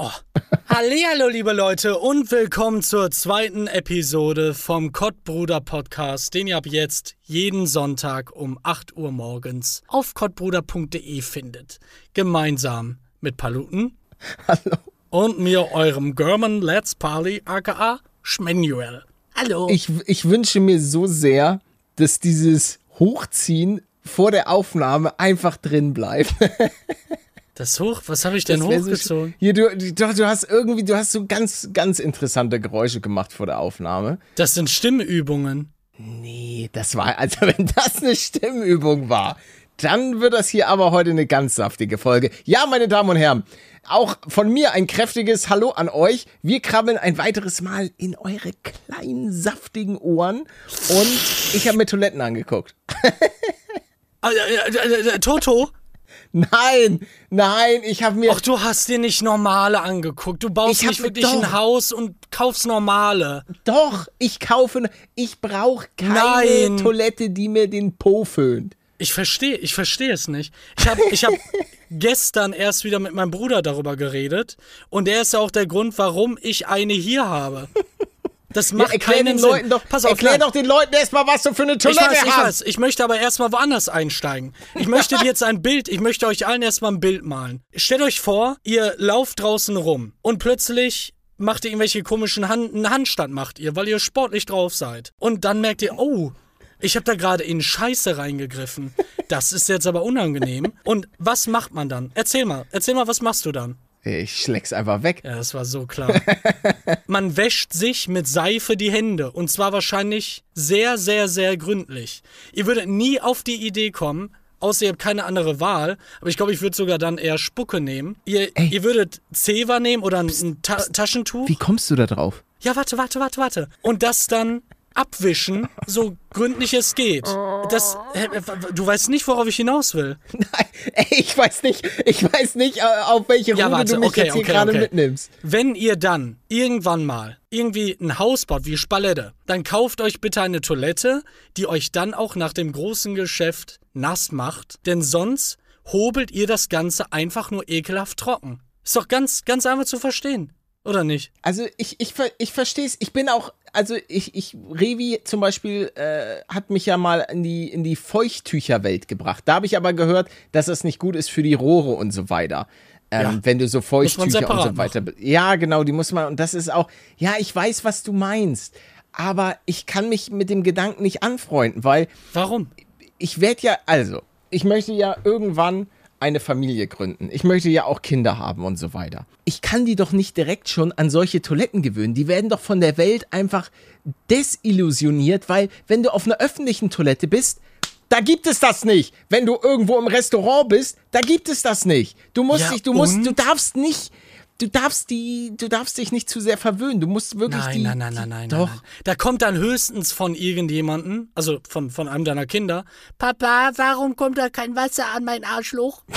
Oh. Hallihallo, liebe Leute, und willkommen zur zweiten Episode vom Kottbruder Podcast, den ihr ab jetzt jeden Sonntag um 8 Uhr morgens auf kottbruder.de findet. Gemeinsam mit Paluten. Hallo. Und mir, eurem German Let's Parley, aka Schmenuel. Hallo. Ich, ich wünsche mir so sehr, dass dieses Hochziehen vor der Aufnahme einfach drin bleibt. Das hoch? Was habe ich denn Das wär so hochgezogen? Hier, du, du- doch, du hast irgendwie, du hast so ganz, ganz interessante Geräusche gemacht vor der Aufnahme. das sind Stimmübungen. Nee, das war, also wenn das eine Stimmübung war, dann wird das hier aber heute eine ganz saftige Folge. Ja, meine Damen und Herren, auch von mir ein kräftiges Hallo an euch. Wir krabbeln ein weiteres Mal in eure kleinen, saftigen Ohren und ich habe mir Toiletten angeguckt. Ah, Toto? Nein, nein, ich habe mir. Ach, du hast dir nicht normale angeguckt. Du baust nicht wirklich doch- ein Haus und kaufst normale. Doch, ich kaufe. Ich brauche keine Nein. Toilette, die mir den Po föhnt. Ich verstehe, ich verstehe es nicht. Ich habe ich hab gestern erst wieder mit meinem Bruder darüber geredet und der ist ja auch der Grund, warum ich eine hier habe. Das macht erklär keinen Sinn. Leuten doch, Pass auf, erklär nein. doch den Leuten erstmal, was du für eine Ich Toilette weiß, ich hast. weiß. Ich möchte aber erstmal woanders einsteigen. Ich möchte dir jetzt ein Bild, ich möchte euch allen erstmal ein Bild malen. Stellt euch vor, ihr lauft draußen rum und plötzlich macht ihr irgendwelche komischen Hand, einen Handstand macht ihr, weil ihr sportlich drauf seid. Und dann merkt ihr, oh, ich habe da gerade in Scheiße reingegriffen. Das ist jetzt aber unangenehm. Und was macht man dann? Erzähl mal, erzähl mal, was machst du dann? Ich schläg's einfach weg. Ja, das war so klar. Man wäscht sich mit Seife die Hände. Und zwar wahrscheinlich sehr, sehr, sehr gründlich. Ihr würdet nie auf die Idee kommen, außer ihr habt keine andere Wahl. Aber ich glaube, ich würde sogar dann eher Spucke nehmen. Ihr, Ey. ihr würdet Zewa nehmen oder ein, ein Ta Taschentuch. Wie kommst du da drauf? Ja, warte, warte, warte, warte. Und das dann abwischen, so gründlich es geht. Das, du weißt nicht, worauf ich hinaus will. Nein, ey, ich weiß nicht, ich weiß nicht, äh, auf welche Ja, Route warte, du mich okay, jetzt hier okay, gerade okay. mitnimmst. Wenn ihr dann irgendwann mal irgendwie ein Haus baut wie Spalette, dann kauft euch bitte eine Toilette, die euch dann auch nach dem großen Geschäft nass macht, denn sonst hobelt ihr das Ganze einfach nur ekelhaft trocken. Ist doch ganz, ganz einfach zu verstehen. Oder nicht? Also ich, ich, ich verstehe es. Ich bin auch, also ich, ich, Revi zum Beispiel äh, hat mich ja mal in die, in die Feuchttücherwelt gebracht. Da habe ich aber gehört, dass das nicht gut ist für die Rohre und so weiter. Ähm, Ja. Wenn du so Feuchttücher und so weiter. Ja, genau, die muss man, und das ist auch, ja, ich weiß, was du meinst. Aber ich kann mich mit dem Gedanken nicht anfreunden, weil Warum? ich werde ja, also, ich möchte ja irgendwann eine Familie gründen. Ich möchte ja auch Kinder haben und so weiter. Ich kann die doch nicht direkt schon an solche Toiletten gewöhnen. Die werden doch von der Welt einfach desillusioniert, weil wenn du auf einer öffentlichen Toilette bist, da gibt es das nicht. Wenn du irgendwo im Restaurant bist, da gibt es das nicht. Du musst Ja, dich, du musst, und? du darfst nicht, du darfst die, du darfst dich nicht zu sehr verwöhnen. Du musst wirklich Nein, die, nein, nein, nein, nein. Doch. Nein. Da kommt dann höchstens von irgendjemanden, also von, von einem deiner Kinder, Papa, warum kommt da kein Wasser an mein Arschloch?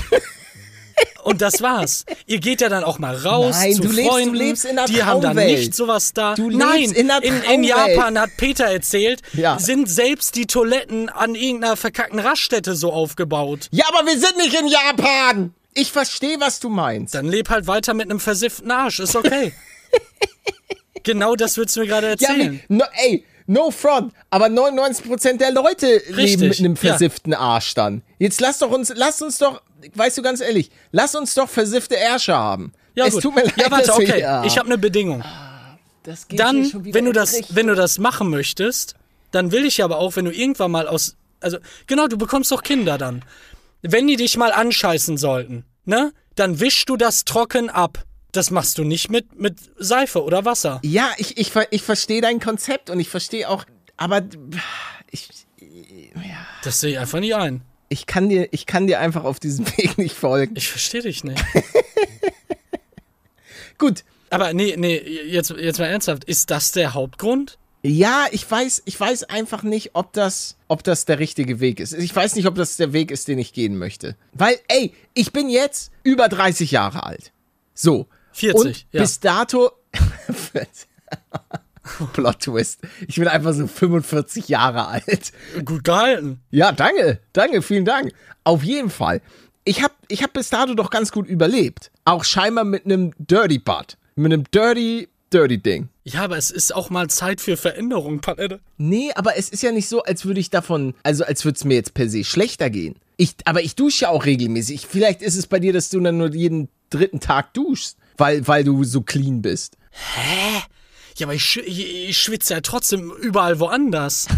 Und das war's. Ihr geht ja dann auch mal raus Nein, zu du lebst- du Freunden, lebst in einer die haben dann nicht sowas da. Du lebst Nein, in einer in, in. Japan hat Peter erzählt, Ja. sind selbst die Toiletten an irgendeiner verkackten Raststätte so aufgebaut. Ja, aber wir sind nicht in Japan. Ich verstehe, was du meinst. Dann leb halt weiter mit einem versifften Arsch, ist okay. genau das willst du mir gerade Ja, erzählen. wie, no, ey, no front, aber 99% der Leute leben mit einem ja. versifften Arsch dann. Jetzt lass doch uns, lass uns doch, weißt du ganz ehrlich, lass uns doch versiffte Ärsche haben. ja, es gut. tut mir leid, ja, warte, wir- okay. ja. Ich habe eine Bedingung. Das geht hier dann, wenn du das, Richtung. wenn du das machen möchtest, dann will ich aber auch, wenn du irgendwann mal aus, also genau, du bekommst doch Kinder dann. Wenn die dich mal anscheißen sollten, ne, dann wischst du das trocken ab. Das machst du nicht mit mit Seife oder Wasser. Ja, ich, ich, ich verstehe dein Konzept und ich verstehe auch, aber ich, Das sehe ich einfach nicht ein. ich, kann dir, ich kann dir einfach auf diesem Weg nicht folgen. Ich verstehe dich nicht. Gut, Aber nee, nee, jetzt, jetzt mal ernsthaft. Ist das der Hauptgrund? Ja, ich weiß, ich weiß einfach nicht, ob das, ob das der richtige Weg ist. Ich weiß nicht, ob das der Weg ist, den ich gehen möchte. Weil, ey, ich bin jetzt über 30 Jahre alt. So. 40, Und ja. bis dato. Plot Twist. Ich bin einfach so 45 Jahre alt. Gut gehalten. Ja, danke, danke, vielen Dank. Auf jeden Fall. ich habe ich hab bis dato doch ganz gut überlebt. Auch scheinbar mit einem Dirty Butt. Mit einem Dirty, Dirty Ding. Ja, aber es ist auch mal Zeit für Veränderung, Palette. Nee, aber es ist ja nicht so, als würde ich davon, also als würde es mir jetzt per se schlechter gehen. Ich, aber ich dusche ja auch regelmäßig. Vielleicht ist es bei dir, dass du dann nur jeden dritten Tag duschst, weil, weil du so clean bist. Hä? Ja, aber ich, sch ich schwitze ja trotzdem überall woanders.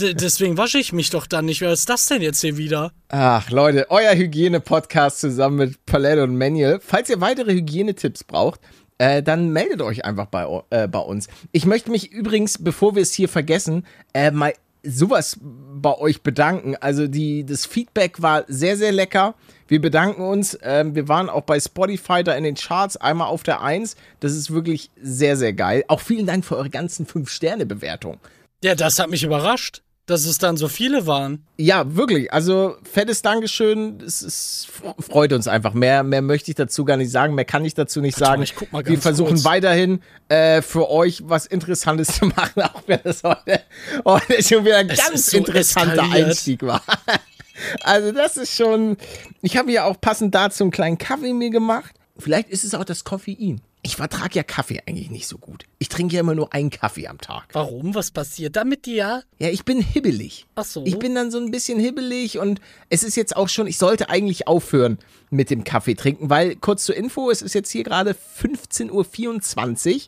D deswegen wasche ich mich doch dann nicht. Wer ist das denn jetzt hier wieder? Ach, Leute, euer Hygiene-Podcast zusammen mit Palette und Manuel. Falls ihr weitere Hygienetipps braucht, äh, dann meldet euch einfach bei, äh, bei uns. Ich möchte mich übrigens, bevor wir es hier vergessen, äh, mal sowas bei euch bedanken. Also die, das Feedback war sehr, sehr lecker. Wir bedanken uns. Ähm, wir waren auch bei Spotify da in den Charts einmal auf der 1. Das ist wirklich sehr, sehr geil. Auch vielen Dank für eure ganzen 5-Sterne-Bewertungen. Ja, das hat mich überrascht dass es dann so viele waren. Ja, wirklich. Also fettes Dankeschön. Es, es freut uns einfach. Mehr, mehr möchte ich dazu gar nicht sagen. Mehr kann ich dazu nicht sagen. Ich guck mal ganz Wir versuchen kurz. weiterhin äh, für euch was Interessantes zu machen, auch wenn das heute, heute schon wieder ein Es ganz ist so interessanter eskaliert. Einstieg war. Also das ist schon. Ich habe ja auch passend dazu einen kleinen Kaffee mir gemacht. Vielleicht ist es auch das Koffein. Ich vertrage ja Kaffee eigentlich nicht so gut. Ich trinke ja immer nur einen Kaffee am Tag. Warum? Was passiert da mit dir? Ja, ich bin hibbelig. Ach so. Ich bin dann so ein bisschen hibbelig und es ist jetzt auch schon, ich sollte eigentlich aufhören mit dem Kaffee trinken, weil kurz zur Info, es ist jetzt hier gerade 15.24 Uhr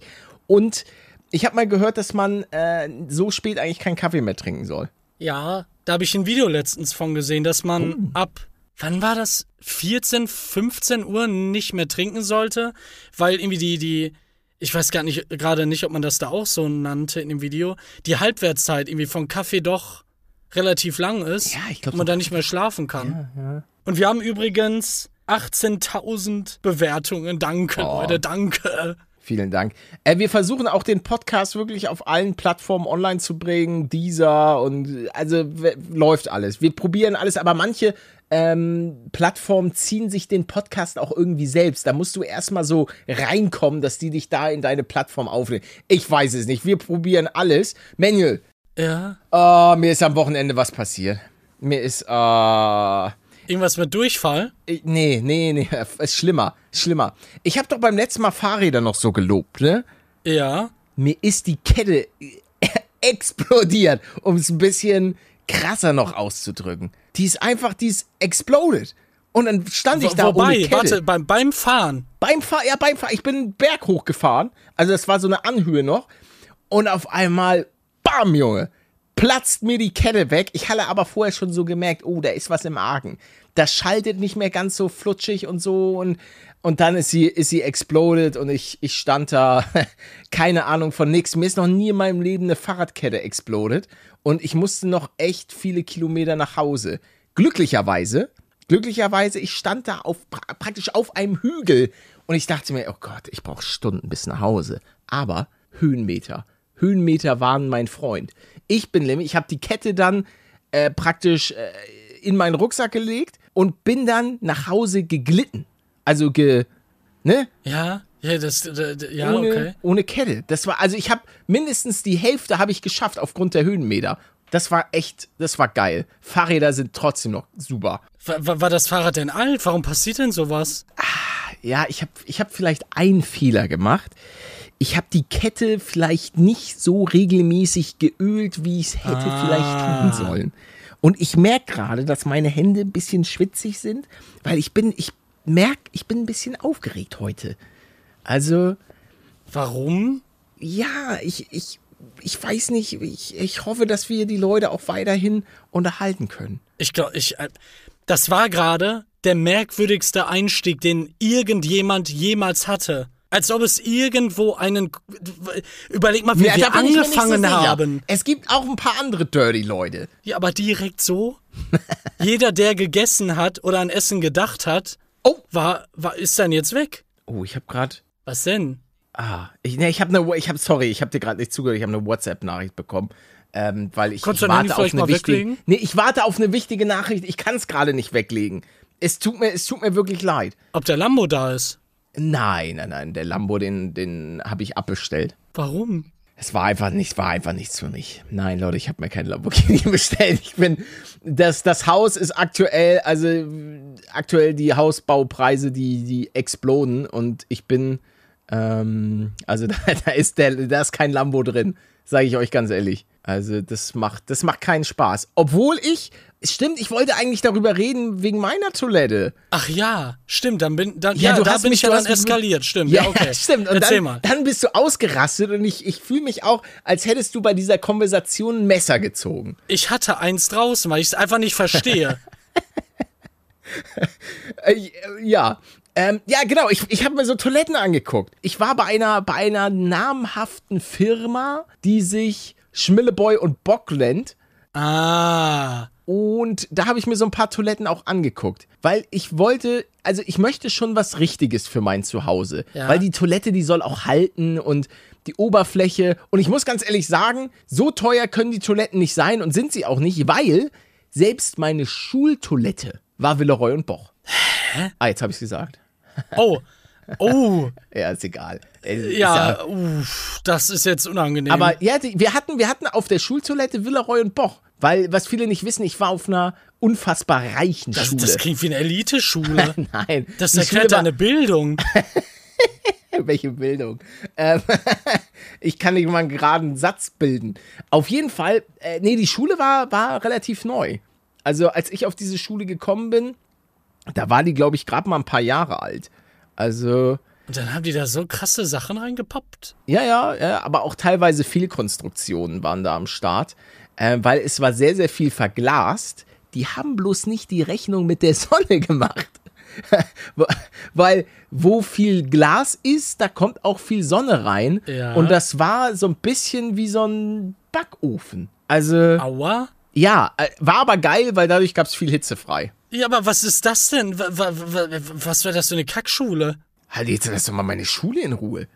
und ich habe mal gehört, dass man äh, so spät eigentlich keinen Kaffee mehr trinken soll. Ja, da habe ich ein Video letztens von gesehen, dass man Oh. ab, wann war das? 14, 15 Uhr nicht mehr trinken sollte, weil irgendwie die, die, ich weiß gar nicht, gerade nicht, ob man das da auch so nannte in dem Video, die Halbwertszeit irgendwie von Kaffee doch relativ lang ist Ja, ich glaub, und man so- da nicht mehr schlafen kann. Und wir haben übrigens 18.000 Bewertungen. Danke, Oh. Leute, danke. Vielen Dank. Äh, wir versuchen auch den Podcast wirklich auf allen Plattformen online zu bringen, dieser und also läuft alles. Wir probieren alles, aber manche ähm, Plattformen ziehen sich den Podcast auch irgendwie selbst. Da musst du erstmal so reinkommen, dass die dich da in deine Plattform aufnehmen. Ich weiß es nicht. Wir probieren alles. Manuel, Ja. oh, mir ist am Wochenende was passiert. Mir ist, äh, Irgendwas mit Durchfall? nee, nee, nee, ist schlimmer, schlimmer. Ich habe doch beim letzten Mal Fahrräder noch so gelobt, ne? Ja. mir ist die Kette explodiert, um es ein bisschen krasser noch auszudrücken. Die ist einfach, die ist exploded. Und dann stand ich Wo- da ohne Wobei, Kette. warte, beim, beim Fahren. Beim Fahr ja, beim Fahr ich bin einen Berg hochgefahren. Also das war so eine Anhöhe noch. Und auf einmal, bam, Junge, platzt mir die Kette weg. Ich hatte aber vorher schon so gemerkt, oh, da ist was im Argen. Das schaltet nicht mehr ganz so flutschig und so. Und, und dann ist sie, ist sie exploded und ich, ich stand da, keine Ahnung von nix. Mir ist noch nie in meinem Leben eine Fahrradkette exploded. Und ich musste noch echt viele Kilometer nach Hause. Glücklicherweise Glücklicherweise, ich stand da auf, pra praktisch auf einem Hügel und ich dachte mir, oh Gott, ich brauche Stunden bis nach Hause. Aber Höhenmeter. Höhenmeter waren mein Freund. Ich bin nämlich, ich habe die Kette dann äh, praktisch äh, in meinen Rucksack gelegt und bin dann nach Hause geglitten. Also ge, ne? Ja, ja, das, d- d- ja, ohne, okay. ohne Kette. Das war, also ich habe mindestens die Hälfte habe ich geschafft aufgrund der Höhenmeter. Das war echt, das war geil. Fahrräder sind trotzdem noch super. War, war das Fahrrad denn alt? Warum passiert denn sowas? ja, ich habe ich hab vielleicht einen Fehler gemacht. Ich habe die Kette vielleicht nicht so regelmäßig geölt, wie ich es hätte Ah. vielleicht tun sollen. Und ich merke gerade, dass meine Hände ein bisschen schwitzig sind, weil ich bin, ich merke, ich bin ein bisschen aufgeregt heute. Also, Warum? ja, ich, ich, ich weiß nicht, ich, ich hoffe, dass wir die Leute auch weiterhin unterhalten können. Ich glaube, ich. äh, Das war gerade der merkwürdigste Einstieg, den irgendjemand jemals hatte. Als ob es irgendwo einen. Überleg mal, wie Ja, wir so angefangen sicher. haben. Es gibt auch ein paar andere Dirty-Leute. Ja, aber direkt so. Jeder, der gegessen hat oder an Essen gedacht hat, Oh. war, war ist dann jetzt weg. Oh, ich habe gerade Was denn? Ah, ich, nee, ich habe eine, ich habe, sorry, ich habe dir gerade nicht zugehört, ich habe eine WhatsApp-Nachricht bekommen, ähm, weil ich, Konntest ich warte auf eine wichtige, weglegen? nee, ich warte auf eine wichtige Nachricht, ich kann es gerade nicht weglegen. Es tut mir, es tut mir wirklich leid. Ob der Lambo da ist? Nein, nein, nein, der Lambo, den, den habe ich abbestellt. Warum? Es war einfach nicht, war einfach nichts für mich. Nein, Leute, ich habe mir kein Lamborghini bestellt. Ich bin, das, das Haus ist aktuell, also aktuell die Hausbaupreise, die, die exploden und ich bin, ähm, also da, da ist der, da ist kein Lambo drin, sage ich euch ganz ehrlich. Also das macht, das macht keinen Spaß. Obwohl ich, stimmt, ich wollte eigentlich darüber reden wegen meiner Toilette. Ach ja, stimmt, dann bin, dann, Ja, ja, du da hast bin mich- ich ja dann eskaliert, stimmt. Ja, Ja, okay. stimmt. Und Erzähl dann, mal. dann bist du ausgerastet und ich, ich fühle mich auch, als hättest du bei dieser Konversation ein Messer gezogen. Ich hatte eins draußen, weil ich es einfach nicht verstehe. Äh, ja. Ähm, ja, genau. Ich, ich habe mir so Toiletten angeguckt. Ich war bei einer, bei einer namhaften Firma, die sich Schmilleboy und Bock nennt. ah. Und da habe ich mir so ein paar Toiletten auch angeguckt. Weil ich wollte, also ich möchte schon was Richtiges für mein Zuhause. Ja. Weil die Toilette, die soll auch halten und die Oberfläche. Und ich muss ganz ehrlich sagen, so teuer können die Toiletten nicht sein und sind sie auch nicht, weil selbst meine Schultoilette war Villeroy und Boch. Hä? Ah, jetzt habe ich gesagt. Oh. Oh. Ja, ist egal. Äh, ist Ja, uff, das ist jetzt unangenehm. Aber ja, wir hatten, wir hatten auf der Schultoilette Villeroy und Boch. Weil, was viele nicht wissen, ich war auf einer unfassbar reichen das, Schule. das klingt wie eine Eliteschule. Nein. Das erklärt deine Bildung. Welche Bildung? Ähm, ich kann nicht mal einen geraden Satz bilden. Auf jeden Fall, äh, nee, die Schule war, war relativ neu. Also, als ich auf diese Schule gekommen bin, da war die, glaube ich, gerade mal ein paar Jahre alt. Also, Und dann haben die da so krasse Sachen reingepoppt. ja, ja, ja, aber auch teilweise Fehlkonstruktionen waren da am Start, äh, weil es war sehr, sehr viel verglast. Die haben bloß nicht die Rechnung mit der Sonne gemacht. weil wo viel Glas ist, da kommt auch viel Sonne rein. Ja. Und das war so ein bisschen wie so ein Backofen. Also, Aua. ja, äh, war aber geil, weil dadurch gab es viel Hitze frei. Ja, aber was ist das denn? Wa- wa- wa- Was wäre das für eine Kackschule? Halt, jetzt lass doch mal meine Schule in Ruhe.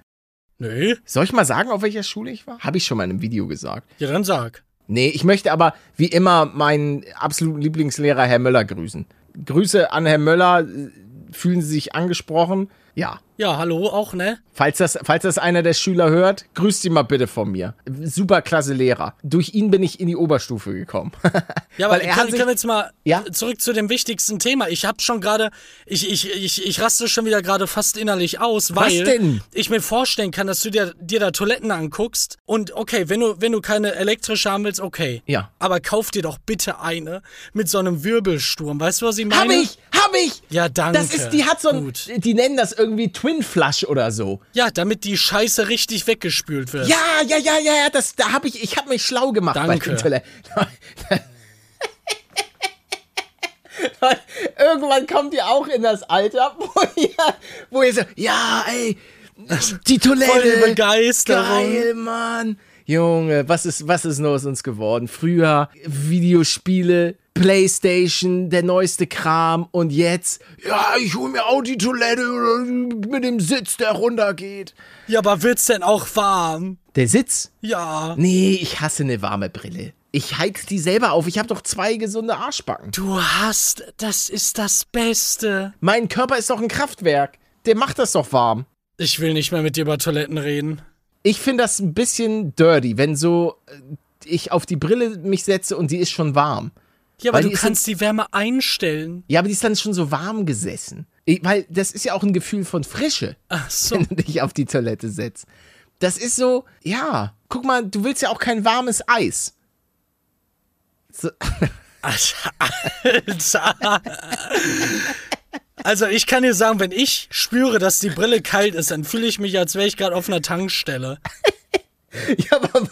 Nö. Soll ich mal sagen, auf welcher Schule ich war? Habe ich schon mal in einem Video gesagt. Ja, dann sag. Nee, ich möchte aber wie immer meinen absoluten Lieblingslehrer Herr Möller grüßen. Grüße an Herr Möller. Fühlen Sie sich angesprochen? Ja. Ja, hallo auch, ne? Falls das, falls das einer der Schüler hört, grüßt ihn mal bitte von mir. Super klasse Lehrer. Durch ihn bin ich in die Oberstufe gekommen. Ja, aber Weil er kann, sich- können wir jetzt mal Ja? zurück zu dem wichtigsten Thema. Ich habe schon gerade, ich, ich, ich, ich raste schon wieder gerade fast innerlich aus, weil denn? ich mir vorstellen kann, dass du dir, dir da Toiletten anguckst und okay, wenn du, wenn du keine elektrische haben willst, okay. Ja. Aber kauf dir doch bitte eine mit so einem Wirbelsturm. Weißt du, was ich meine? hab ich, hab ich. Ja, danke. Das ist, die hat so ein, Gut. die nennen das irgendwie Twin Flush oder so. Ja, damit die Scheiße richtig weggespült wird. Ja, ja, ja, ja, ja, das, da habe ich, ich habe mich schlau gemacht bei Danke. Toiletten. Irgendwann kommt ihr auch in das Alter, wo ihr, wo ihr so, ja, ey, die Toilette. Voll Begeisterung. Geil, Mann. Junge, was ist, was ist nur aus uns geworden? Früher Videospiele, Playstation, der neueste Kram und jetzt, ja, ich hol mir auch die Toilette mit dem Sitz, der runtergeht. Ja, aber wird's denn auch warm? Der Sitz? Ja. Nee, ich hasse eine warme Brille. Ich heiz die selber auf. Ich habe doch zwei gesunde Arschbacken. Du hast, das ist das Beste. Mein Körper ist doch ein Kraftwerk. Der macht das doch warm. Ich will nicht mehr mit dir über Toiletten reden. Ich finde das ein bisschen dirty, wenn so äh, ich auf die Brille mich setze und die ist schon warm. Ja, aber Weil du kannst die Wärme einstellen. Ja, aber die ist dann schon so warm gesessen. Ich, weil das ist ja auch ein Gefühl von Frische, Ach so. wenn du dich auf die Toilette setzt. Das ist so, ja. Guck mal, du willst ja auch kein warmes Eis. So, Alter. Also ich kann dir sagen, wenn ich spüre, dass die Brille kalt ist, dann fühle ich mich, als wäre ich gerade auf einer Tankstelle. ja, aber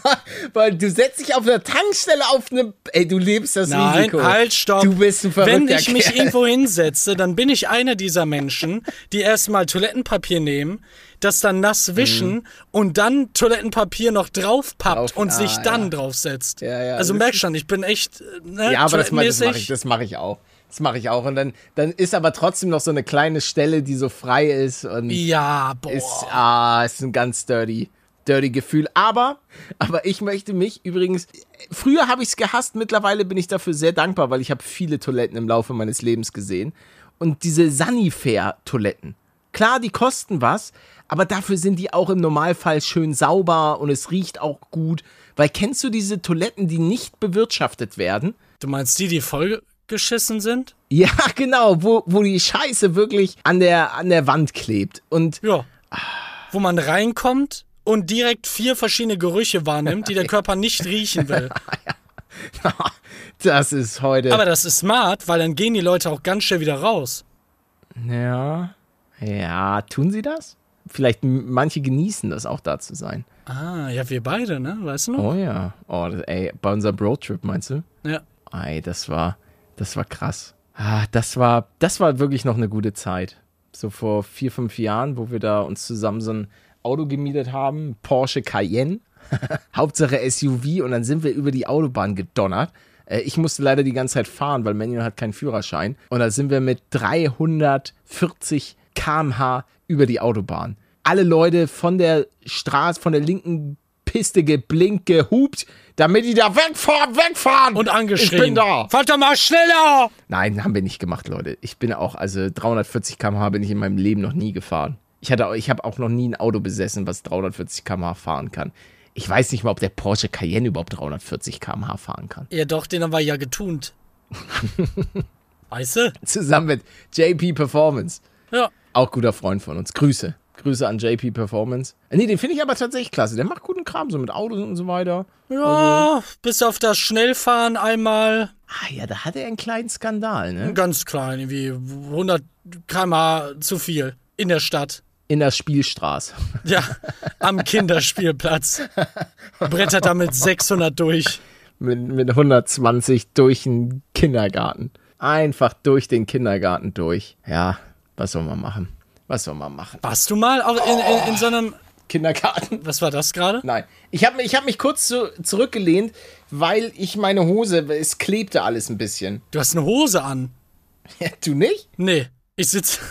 weil, du setzt dich auf einer Tankstelle auf eine. Ey, du lebst das Nein, Risiko. halt, stopp. Du bist ein verrückter Wenn ich mich Kerl. irgendwo hinsetze, dann bin ich einer dieser Menschen, die erstmal Toilettenpapier nehmen, das dann nass wischen und dann Toilettenpapier noch draufpappt Drauf- und sich ah, dann ja. draufsetzt. Ja, ja, also merkst schon, ich bin echt. Ne, Ja, aber das, das mache ich, das mache ich auch. Das mache ich auch. Und dann, dann ist aber trotzdem noch so eine kleine Stelle, die so frei ist und Ja, boah. ist, ah, ist ein ganz dirty, dirty Gefühl. Aber, aber ich möchte mich übrigens, früher habe ich es gehasst, mittlerweile bin ich dafür sehr dankbar, weil ich habe viele Toiletten im Laufe meines Lebens gesehen. Und diese Sanifair-Toiletten, Klar, die kosten was, aber dafür sind die auch im Normalfall schön sauber und es riecht auch gut. Weil kennst du diese Toiletten, die nicht bewirtschaftet werden? Du meinst die, die vollgeschissen sind? Ja, genau, wo, wo die Scheiße wirklich an der, an der Wand klebt. Und Ja. Wo man reinkommt und direkt vier verschiedene Gerüche wahrnimmt, die der Körper nicht riechen will. das ist heute. Aber das ist smart, weil dann gehen die Leute auch ganz schnell wieder raus. ja. Ja, tun sie das? Vielleicht manche genießen das auch da zu sein. Ah, ja, wir beide, ne? Weißt du noch? Oh ja. Oh, ey, bei unserem Roadtrip meinst du? Ja. Ey, das war, das war krass. Ah, das war, das war wirklich noch eine gute Zeit. So vor vier, fünf Jahren, wo wir da uns zusammen so ein Auto gemietet haben, Porsche Cayenne. Hauptsache SUV und dann sind wir über die Autobahn gedonnert. Äh, Ich musste leider die ganze Zeit fahren, weil Manuel hat keinen Führerschein. Und da sind wir mit 340 km/h über die Autobahn. Alle Leute von der Straße, von der linken Piste geblinkt, gehupt, damit die da wegfahren, wegfahren. Und angeschrien. Ich bin da. Fahrt doch mal schneller! Nein, haben wir nicht gemacht, Leute. Ich bin auch, also 340 km/h bin ich in meinem Leben noch nie gefahren. Ich, hatte, ich habe auch noch nie ein Auto besessen, was 340 km/h fahren kann. Ich weiß nicht mal, ob der Porsche Cayenne überhaupt 340 km/h fahren kann. Ja, doch, den haben wir ja getunt. weißt du? Zusammen mit JP Performance. Ja. Auch guter Freund von uns. Grüße. Grüße an JP Performance. Äh, Nee, den finde ich aber tatsächlich klasse. Der macht guten Kram, so mit Autos und so weiter. Ja, bis auf das Schnellfahren einmal Ah ja, da hatte er einen kleinen Skandal, ne? ganz klein, irgendwie 100 km zu viel in der Stadt. In der Spielstraße. Ja, am Kinderspielplatz. Brettert damit 600 durch. mit, mit 120 durch den Kindergarten. Einfach durch den Kindergarten durch. Ja, was soll man machen? Was soll man machen? Warst du mal auch in, in, in so einem. Kindergarten? Was war das gerade? Nein. Ich habe ich hab mich kurz zu, zurückgelehnt, weil ich meine Hose, es klebte alles ein bisschen. Du hast eine Hose an. Ja, du nicht? Nee, ich sitze.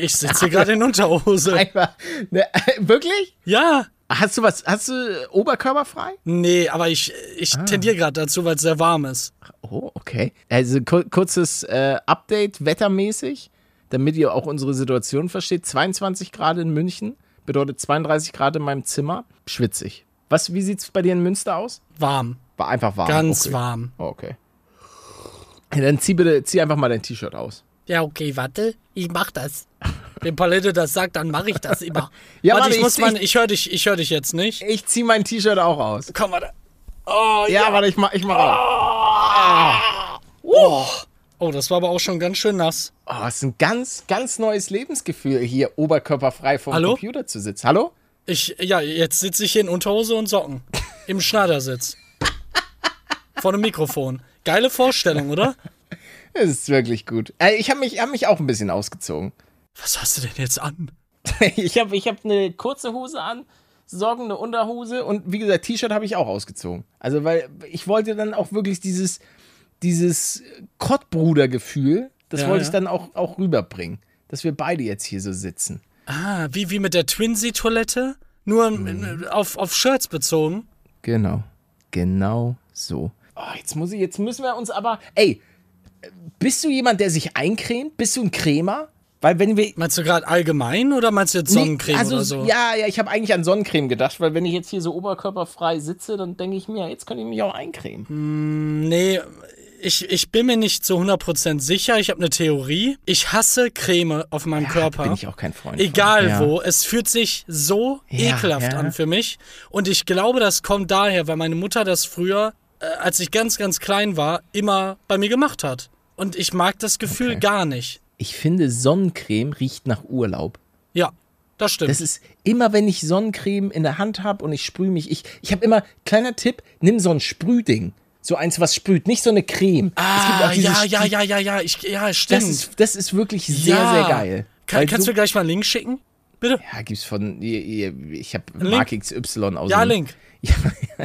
Ich sitze gerade in Unterhose. Einfach. Ne, wirklich? Ja. Hast du was? Hast du oberkörperfrei? Nee, aber ich, ich tendiere gerade dazu, weil es sehr warm ist. Oh, okay. Also kur kurzes äh, Update wettermäßig, damit ihr auch unsere Situation versteht. 22 Grad in München bedeutet 32 Grad in meinem Zimmer. Schwitzig. Was, wie sieht's bei dir in Münster aus? Warm. War einfach warm. Ganz okay. warm. Oh, okay. Ja, dann zieh bitte, zieh einfach mal dein T-Shirt aus. Ja, okay, warte. Ich mach das. Wenn Palette das sagt, dann mache ich das immer. Ja, warte, warte, ich ich- muss mal. ich- Ich höre dich, ich hör dich jetzt nicht. Ich zieh mein T-Shirt auch aus. Komm mal da. Oh, Ja, warte, ich mach, ich mach auch. Oh, das war aber auch schon ganz schön nass. Oh, es ist ein ganz, ganz neues Lebensgefühl, hier oberkörperfrei vor dem Hallo? Computer zu sitzen. Hallo? Ich, ja, jetzt sitze ich hier in Unterhose und Socken. Im Schneidersitz. Vor dem Mikrofon. Geile Vorstellung, oder? Es ist wirklich gut. Äh, ich habe mich, hab mich auch ein bisschen ausgezogen. Was hast du denn jetzt an? Ich habe ich hab eine kurze Hose an, Socken, eine Unterhose und wie gesagt, T-Shirt habe ich auch ausgezogen. Also, weil ich wollte dann auch wirklich dieses, dieses Kottbruder-Gefühl, das Ja, wollte ja. ich dann auch, auch rüberbringen. Dass wir beide jetzt hier so sitzen. Ah, wie, wie mit der Twinsy-Toilette? Nur Mhm. auf, auf Shirts bezogen. Genau. Genau so. Oh, jetzt muss ich, jetzt müssen wir uns aber. Ey, bist du jemand, der sich eincremt? Bist du ein Cremer? Weil wenn wir. Meinst du gerade allgemein oder meinst du jetzt Sonnencreme Nee, also, oder so? Ja, ja, ich habe eigentlich an Sonnencreme gedacht, weil wenn ich jetzt hier so oberkörperfrei sitze, dann denke ich mir, jetzt könnte ich mich auch eincremen. Nee, ich, ich bin mir nicht zu 100% sicher. Ich habe eine Theorie. Ich hasse Creme auf meinem Körper. Bin ich auch kein Freund. Egal. Ja. wo, es fühlt sich so Ja, ekelhaft ja. an für mich. Und ich glaube, das kommt daher, weil meine Mutter das früher, äh, als ich ganz, ganz klein war, immer bei mir gemacht hat. Und ich mag das Gefühl Okay. gar nicht. Ich finde, Sonnencreme riecht nach Urlaub. Ja, das stimmt. Das ist immer, wenn ich Sonnencreme in der Hand habe und ich sprühe mich. Ich, ich habe immer, kleiner Tipp, nimm so ein Sprühding. So eins, was sprüht, nicht so eine Creme. ah, ja, ja, ja, ja, ja, ich, ja, stimmt. Das ist, das ist wirklich sehr, ja. sehr geil. Kann, kannst du mir gleich mal einen Link schicken? Bitte? Ja, gibt's von. Ich habe? Mark XY aus. Ja, Link. Ja,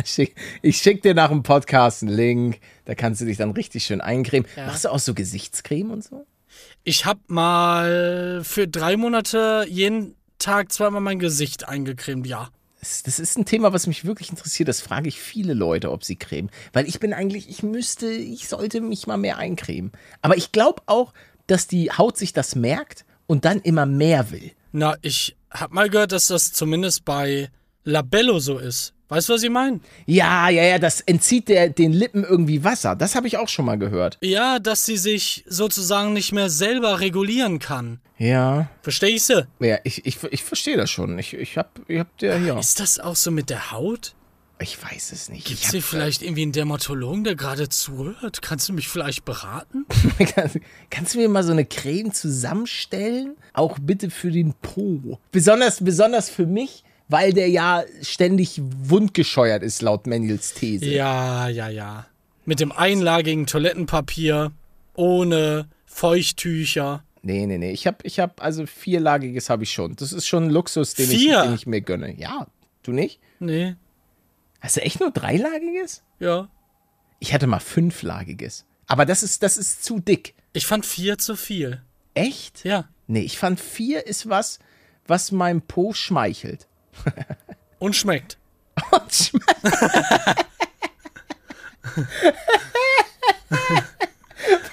ich schick, ich schick dir nach dem Podcast einen Link. Da kannst du dich dann richtig schön eincremen. Machst du auch so Gesichtscreme und so? Ich habe mal für drei Monate jeden Tag zweimal mein Gesicht eingecremt, ja. Das, ist ein Thema, was mich wirklich interessiert. Das frage ich viele Leute, ob sie cremen. Weil ich bin eigentlich, ich müsste, ich sollte mich mal mehr eincremen. Aber ich glaube auch, dass die Haut sich das merkt und dann immer mehr will. Na, ich hab mal gehört, dass das zumindest bei Labello so ist. Weißt du, was ich meine? Ja, ja, ja, das entzieht der, den Lippen irgendwie Wasser. Das habe ich auch schon mal gehört. Ja, dass sie sich sozusagen nicht mehr selber regulieren kann. Ja. Versteh ich sie? Ja, ich, ich, ich verstehe das schon. Ich, ich hab, ich hab der, ja. Ist das auch so mit der Haut? Ich weiß es nicht. Gibt's ich hier vielleicht irgendwie einen Dermatologen, der gerade zuhört? Kannst du mich vielleicht beraten? kannst, kannst du mir mal so eine Creme zusammenstellen? Auch bitte für den Po. Besonders, besonders für mich, weil der ja ständig wundgescheuert ist, laut Manuels These. Ja, ja, ja. Mit dem einlagigen Toilettenpapier, ohne Feuchttücher. Nee, nee, nee. Ich hab, ich hab, also vierlagiges habe ich schon. Das ist schon ein Luxus, den ich, den ich mir gönne. Ja, du nicht? Nee, Hast du echt nur dreilagiges? ja. Ich hatte mal fünflagiges. Aber das ist, das ist zu dick. Ich fand vier zu viel. Echt? Ja. Nee, ich fand vier ist was, was meinem Po schmeichelt. Und schmeckt. Und schme-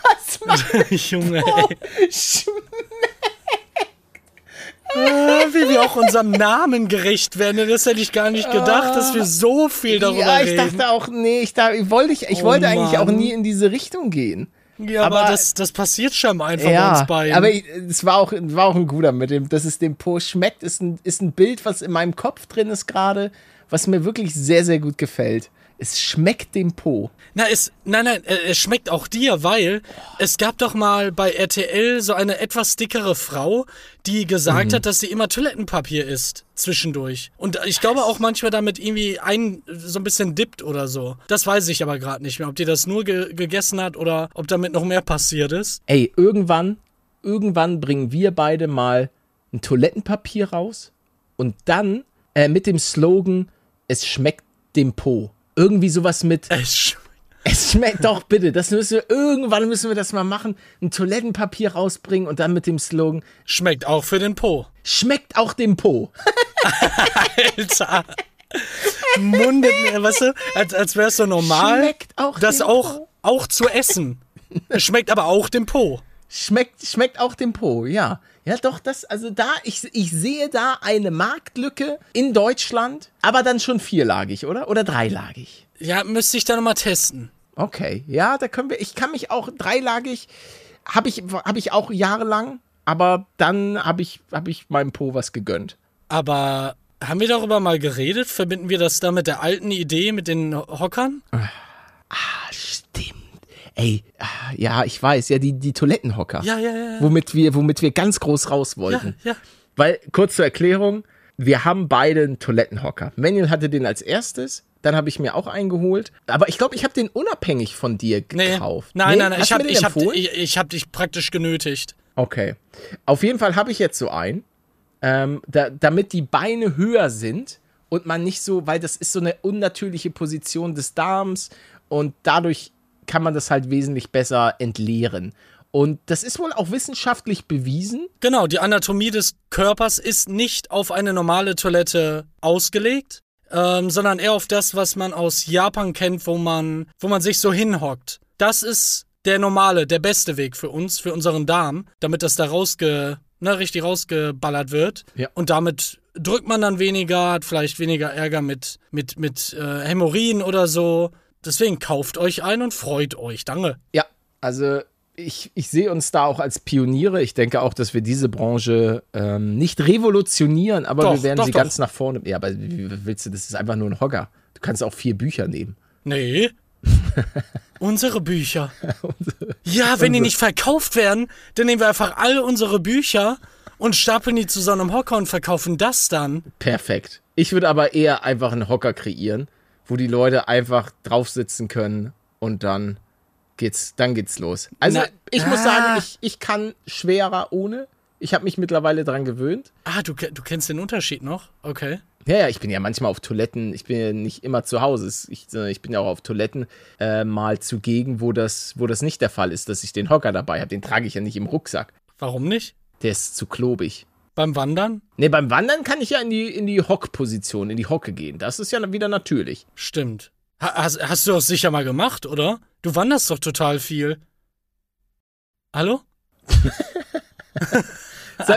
was macht Junge, ey. Sch- Ah, Wie wir auch unserem Namen gerecht werden. Das hätte ich gar nicht gedacht, dass wir so viel darüber Ja, ich reden. dachte auch, nee, ich, da, ich wollte, ich, ich Oh wollte eigentlich auch nie in diese Richtung gehen. Ja, aber, aber- das, das passiert scheinbar einfach bei Ja, uns beiden. aber es war auch, war auch ein guter mit dem, dass es dem Po schmeckt, ist ein, ist ein Bild, was in meinem Kopf drin ist gerade, was mir wirklich sehr, sehr gut gefällt. Es schmeckt dem Po. Na, es, nein, nein, äh, es schmeckt auch dir, weil es gab doch mal bei RTL so eine etwas dickere Frau, die gesagt hat, dass sie immer Toilettenpapier isst zwischendurch. Und ich glaube auch manchmal damit irgendwie ein so ein bisschen dippt oder so. Das weiß ich aber gerade nicht mehr, ob die das nur ge gegessen hat oder ob damit noch mehr passiert ist. Ey, irgendwann, irgendwann bringen wir beide mal ein Toilettenpapier raus und dann äh, mit dem Slogan, es schmeckt dem Po. Irgendwie sowas mit, Es sch es schmeckt doch bitte, das müssen wir, irgendwann müssen wir das mal machen, ein Toilettenpapier rausbringen und dann mit dem Slogan, schmeckt auch für den Po. schmeckt auch dem Po. Alter. Mundet, weißt du, als, als wäre es so normal, Schmeckt auch das auch, Po. auch zu essen. Es schmeckt aber auch dem Po. Schmeckt, schmeckt auch dem Po, ja. Ja, doch, das, also da, ich, ich sehe da eine Marktlücke in Deutschland, aber dann schon vierlagig, oder? Oder dreilagig. Ja, müsste ich da nochmal testen. Okay, ja, da können wir, ich kann mich auch dreilagig, habe ich, hab ich auch jahrelang, aber dann habe ich, hab ich meinem Po was gegönnt. Aber haben wir darüber mal geredet? Verbinden wir das da mit der alten Idee mit den Hockern? Ah. Ey, ja, ich weiß, ja, die, die Toilettenhocker. Ja, ja, ja. Womit wir, womit wir ganz groß raus Ja, wollten. ja. Weil, kurz zur Erklärung, wir haben beide einen Toilettenhocker. Manuel hatte den als erstes, dann habe ich mir auch einen geholt. Aber ich glaube, ich habe den unabhängig von dir Nee. gekauft. Nein, Nee? nein, nein. Ich habe ich hab, ich, ich hab dich praktisch genötigt. Okay. Auf jeden Fall habe ich jetzt so einen, ähm, da, damit die Beine höher sind und man nicht so, weil das ist so eine unnatürliche Position des Darms und dadurch kann man das halt wesentlich besser entleeren. Und das ist wohl auch wissenschaftlich bewiesen. Genau, die Anatomie des Körpers ist nicht auf eine normale Toilette ausgelegt, ähm, sondern eher auf das, was man aus Japan kennt, wo man, wo man sich so hinhockt. Das ist der normale, der beste Weg für uns, für unseren Darm, damit das da rausge, ne, richtig rausgeballert wird. Ja. Und damit drückt man dann weniger, hat vielleicht weniger Ärger mit, mit, mit äh, Hämorrhoiden oder so. Deswegen kauft euch einen und freut euch. Danke. Ja, also ich, ich sehe uns da auch als Pioniere. Ich denke auch, dass wir diese Branche ähm, nicht revolutionieren, aber Doch, wir werden doch, sie doch. ganz nach vorne. Ja, aber wie willst du, das ist einfach nur ein Hocker. Du kannst auch vier Bücher nehmen. Nee. unsere Bücher. ja, wenn die nicht verkauft werden, dann nehmen wir einfach alle unsere Bücher und stapeln die zu so einem Hocker und verkaufen das dann. Perfekt. Ich würde aber eher einfach einen Hocker kreieren, wo die Leute einfach drauf sitzen können und dann geht's, dann geht's los. Also Na, ich muss ah. sagen, ich, ich kann schwerer ohne. Ich habe mich mittlerweile dran gewöhnt. Ah, du, du kennst den Unterschied noch? Okay. Ja, ja, ich bin ja manchmal auf Toiletten, ich bin ja nicht immer zu Hause. Ich, ich bin ja auch auf Toiletten äh, mal zugegen, wo das, wo das nicht der Fall ist, dass ich den Hocker dabei habe. Den trage ich ja nicht im Rucksack. Warum nicht? Der ist zu klobig. Beim Wandern? Ne, beim Wandern kann ich ja in die, in die Hockposition, in die Hocke gehen. Das ist ja wieder natürlich. Stimmt. Ha hast, hast du das sicher mal gemacht, oder? Du wanderst doch total viel. Hallo?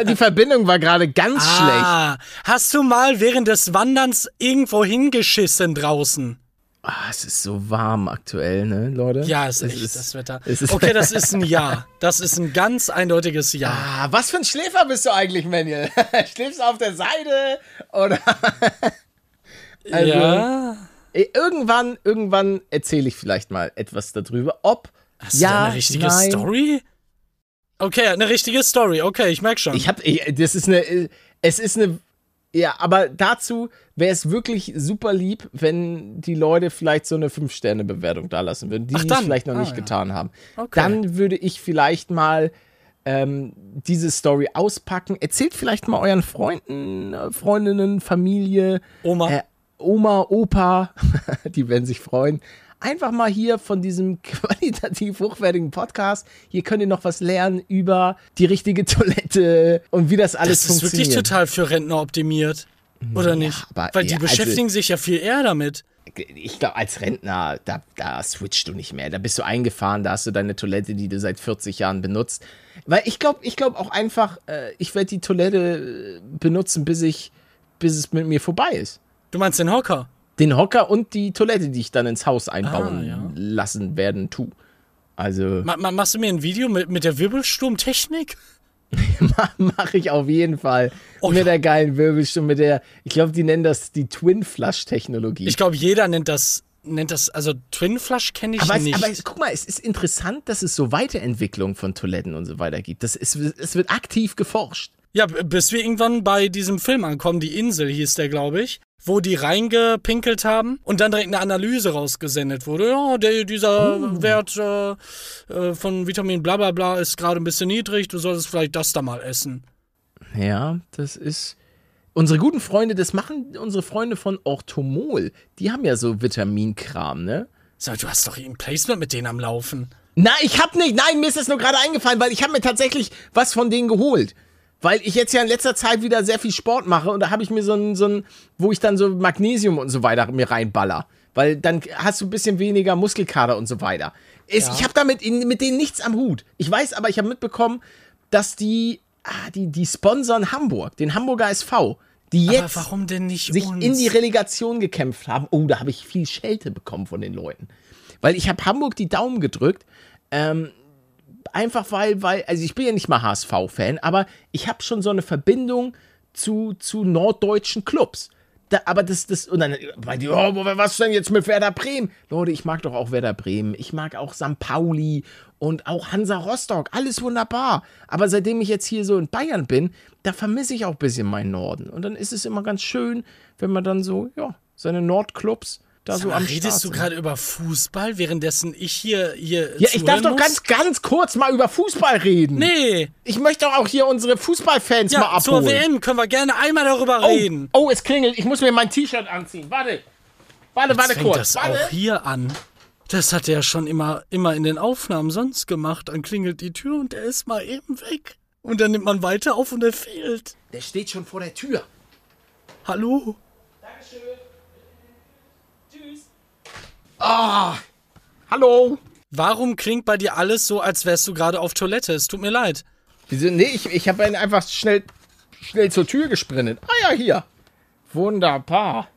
Die Verbindung war gerade ganz schlecht. Ah, hast du mal während des Wanderns irgendwo hingeschissen draußen? Ah, es ist so warm aktuell, ne, Leute? Ja, ist Es echt das Wetter. es ist- Okay, das ist ein Ja. Das ist ein ganz eindeutiges Ja. Ah, was für ein Schläfer bist du eigentlich, Manuel? Schläfst du auf der Seite oder? Also, ja. eh, Irgendwann, irgendwann erzähle ich vielleicht mal etwas darüber, ob Hast ja, du eine richtige nein. Story? Okay, eine richtige Story. Okay, ich merk schon. Ich habe, das ist eine, äh, es ist eine, ja, aber dazu wäre es wirklich super lieb, wenn die Leute vielleicht so eine 5-Sterne-Bewertung da lassen würden, die es vielleicht noch Ah, nicht ja. getan haben. Okay. Dann würde ich vielleicht mal ähm, diese Story auspacken. Erzählt vielleicht mal euren Freunden, Freundinnen, Familie, Oma. äh, Oma, Opa, die werden sich freuen. Einfach mal hier von diesem qualitativ hochwertigen Podcast. Hier könnt ihr noch was lernen über die richtige Toilette und wie das alles das ist funktioniert. wirklich total für Rentner optimiert. Oder nicht? aber Weil die ja, also- beschäftigen sich ja viel eher damit. ich glaube, als Rentner, da, da switchst du nicht mehr. Da bist du eingefahren, da hast du deine Toilette, die du seit 40 Jahren benutzt. Weil ich glaube, ich glaube auch einfach, äh, ich werde die Toilette äh, benutzen, bis ich, bis es mit mir vorbei ist. Du meinst den Hocker? Den Hocker und die Toilette, die ich dann ins Haus einbauen Ah, ja. lassen werden, tu. Also Ma ma machst du mir ein Video mit, mit der Wirbelsturmtechnik? mache ich auf jeden Fall. Oh, mit ja. der geilen Wirbelsturm, mit der, ich glaube, die nennen das die Twin-Flush-Technologie. Ich glaube, jeder nennt das, nennt das, also Twin Flush kenne ich Aber, es, nicht. aber es, guck mal, es ist interessant, dass es so Weiterentwicklung von Toiletten und so weiter gibt. Das ist, es wird aktiv geforscht. Ja, bis wir irgendwann bei diesem Film ankommen, die Insel hieß der, glaube ich, wo die reingepinkelt haben und dann direkt eine Analyse rausgesendet wurde. Ja, der, dieser Oh. Wert äh, äh, von Vitamin bla bla bla ist gerade ein bisschen niedrig, du solltest vielleicht das da mal essen. Ja, das ist. Unsere guten Freunde, das machen unsere Freunde von Orthomol. Die haben ja so Vitaminkram, ne? Sag, du hast doch ein Placement mit denen am Laufen. Nein, ich hab nicht. Nein, mir ist das nur gerade eingefallen, weil ich habe mir tatsächlich was von denen geholt. Weil ich jetzt ja in letzter Zeit wieder sehr viel Sport mache und da habe ich mir so ein, so ein, wo ich dann so Magnesium und so weiter mir reinballer. Weil dann hast du ein bisschen weniger Muskelkater und so weiter. Es, Ja. Ich habe damit in, mit denen nichts am Hut. Ich weiß aber, ich habe mitbekommen, dass die, ah, die, die sponsern Hamburg, den Hamburger SV, die jetzt sich uns? in die Relegation gekämpft haben. Oh, da habe ich viel Schelte bekommen von den Leuten. Weil ich habe Hamburg die Daumen gedrückt. Ähm, einfach weil, weil, also ich bin ja nicht mal HSV-Fan, aber ich habe schon so eine Verbindung zu, zu norddeutschen Clubs. Da, aber das, das, und dann, weil die, oh, was denn jetzt mit Werder Bremen? Leute, ich mag doch auch Werder Bremen. Ich mag auch St. Pauli und auch Hansa Rostock. Alles wunderbar. Aber seitdem ich jetzt hier so in Bayern bin, da vermisse ich auch ein bisschen meinen Norden. Und dann ist es immer ganz schön, wenn man dann so, ja, seine Nordclubs da so mal, am Start redest du sind. gerade über Fußball, währenddessen ich hier, hier Ja, ich darf zuhören doch muss? ganz, ganz kurz mal über Fußball reden. Nee, Ich möchte doch auch hier unsere Fußballfans mal ja, zur abholen. WM können wir gerne einmal darüber reden. Oh, oh, es klingelt. Ich muss mir mein T-Shirt anziehen. Warte. Warte, warte Fängt kurz. das warte. auch hier an? Das hat er schon immer, immer in den Aufnahmen sonst gemacht. Dann klingelt die Tür und er ist mal eben weg. Und dann nimmt man weiter auf und er fehlt. Der steht schon vor der Tür. Hallo? Ah, hallo. Warum klingt bei dir alles so, als wärst du gerade auf Toilette? Es tut mir leid. Wieso? Nee, ich, ich habe einfach schnell, schnell zur Tür gesprintet. Ah ja, hier. Wunderbar.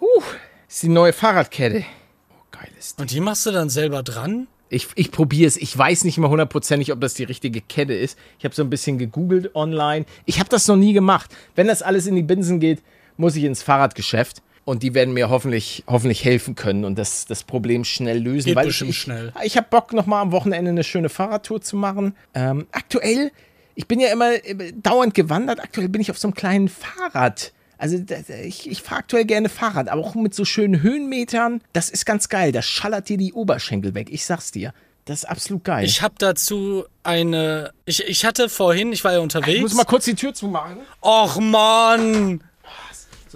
Huh, ist die neue Fahrradkette. Oh, geiles Ding. Und die machst du dann selber dran? Ich, ich probiere es. Ich weiß nicht mal hundertprozentig, ob das die richtige Kette ist. Ich habe so ein bisschen gegoogelt online. Ich habe das noch nie gemacht. Wenn das alles in die Binsen geht, muss ich ins Fahrradgeschäft. Und die werden mir hoffentlich, hoffentlich helfen können und das, das Problem schnell lösen. Geht weil bestimmt ich, schnell. Ich habe Bock, nochmal am Wochenende eine schöne Fahrradtour zu machen. Ähm, aktuell, ich bin ja immer äh, dauernd gewandert. Aktuell bin ich auf so einem kleinen Fahrrad. Also ich, ich fahre aktuell gerne Fahrrad, aber auch mit so schönen Höhenmetern. Das ist ganz geil. Das schallert dir die Oberschenkel weg. Ich sag's dir. Das ist absolut geil. Ich habe dazu eine. Ich, ich hatte vorhin, ich war ja unterwegs. ich muss mal kurz die Tür zumachen. Och Mann!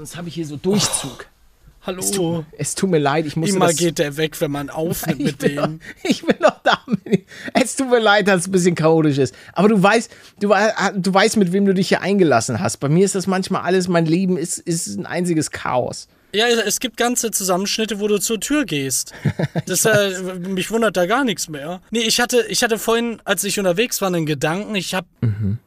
Sonst habe ich hier so Durchzug. Hallo. Es tut mir leid, ich muss Immer geht der weg, wenn man aufnimmt mit dem. Doch, ich bin doch da. Es tut mir leid, dass es ein bisschen chaotisch ist. Aber du weißt, du, wei- du weißt, mit wem du dich hier eingelassen hast. Bei mir ist das manchmal alles, mein Leben ist, ist ein einziges Chaos. Ja, es gibt ganze Zusammenschnitte, wo du zur Tür gehst. Das, äh, mich wundert da gar nichts mehr. Nee, ich hatte, ich hatte vorhin, als ich unterwegs war, einen Gedanken. Ich habe, mhm.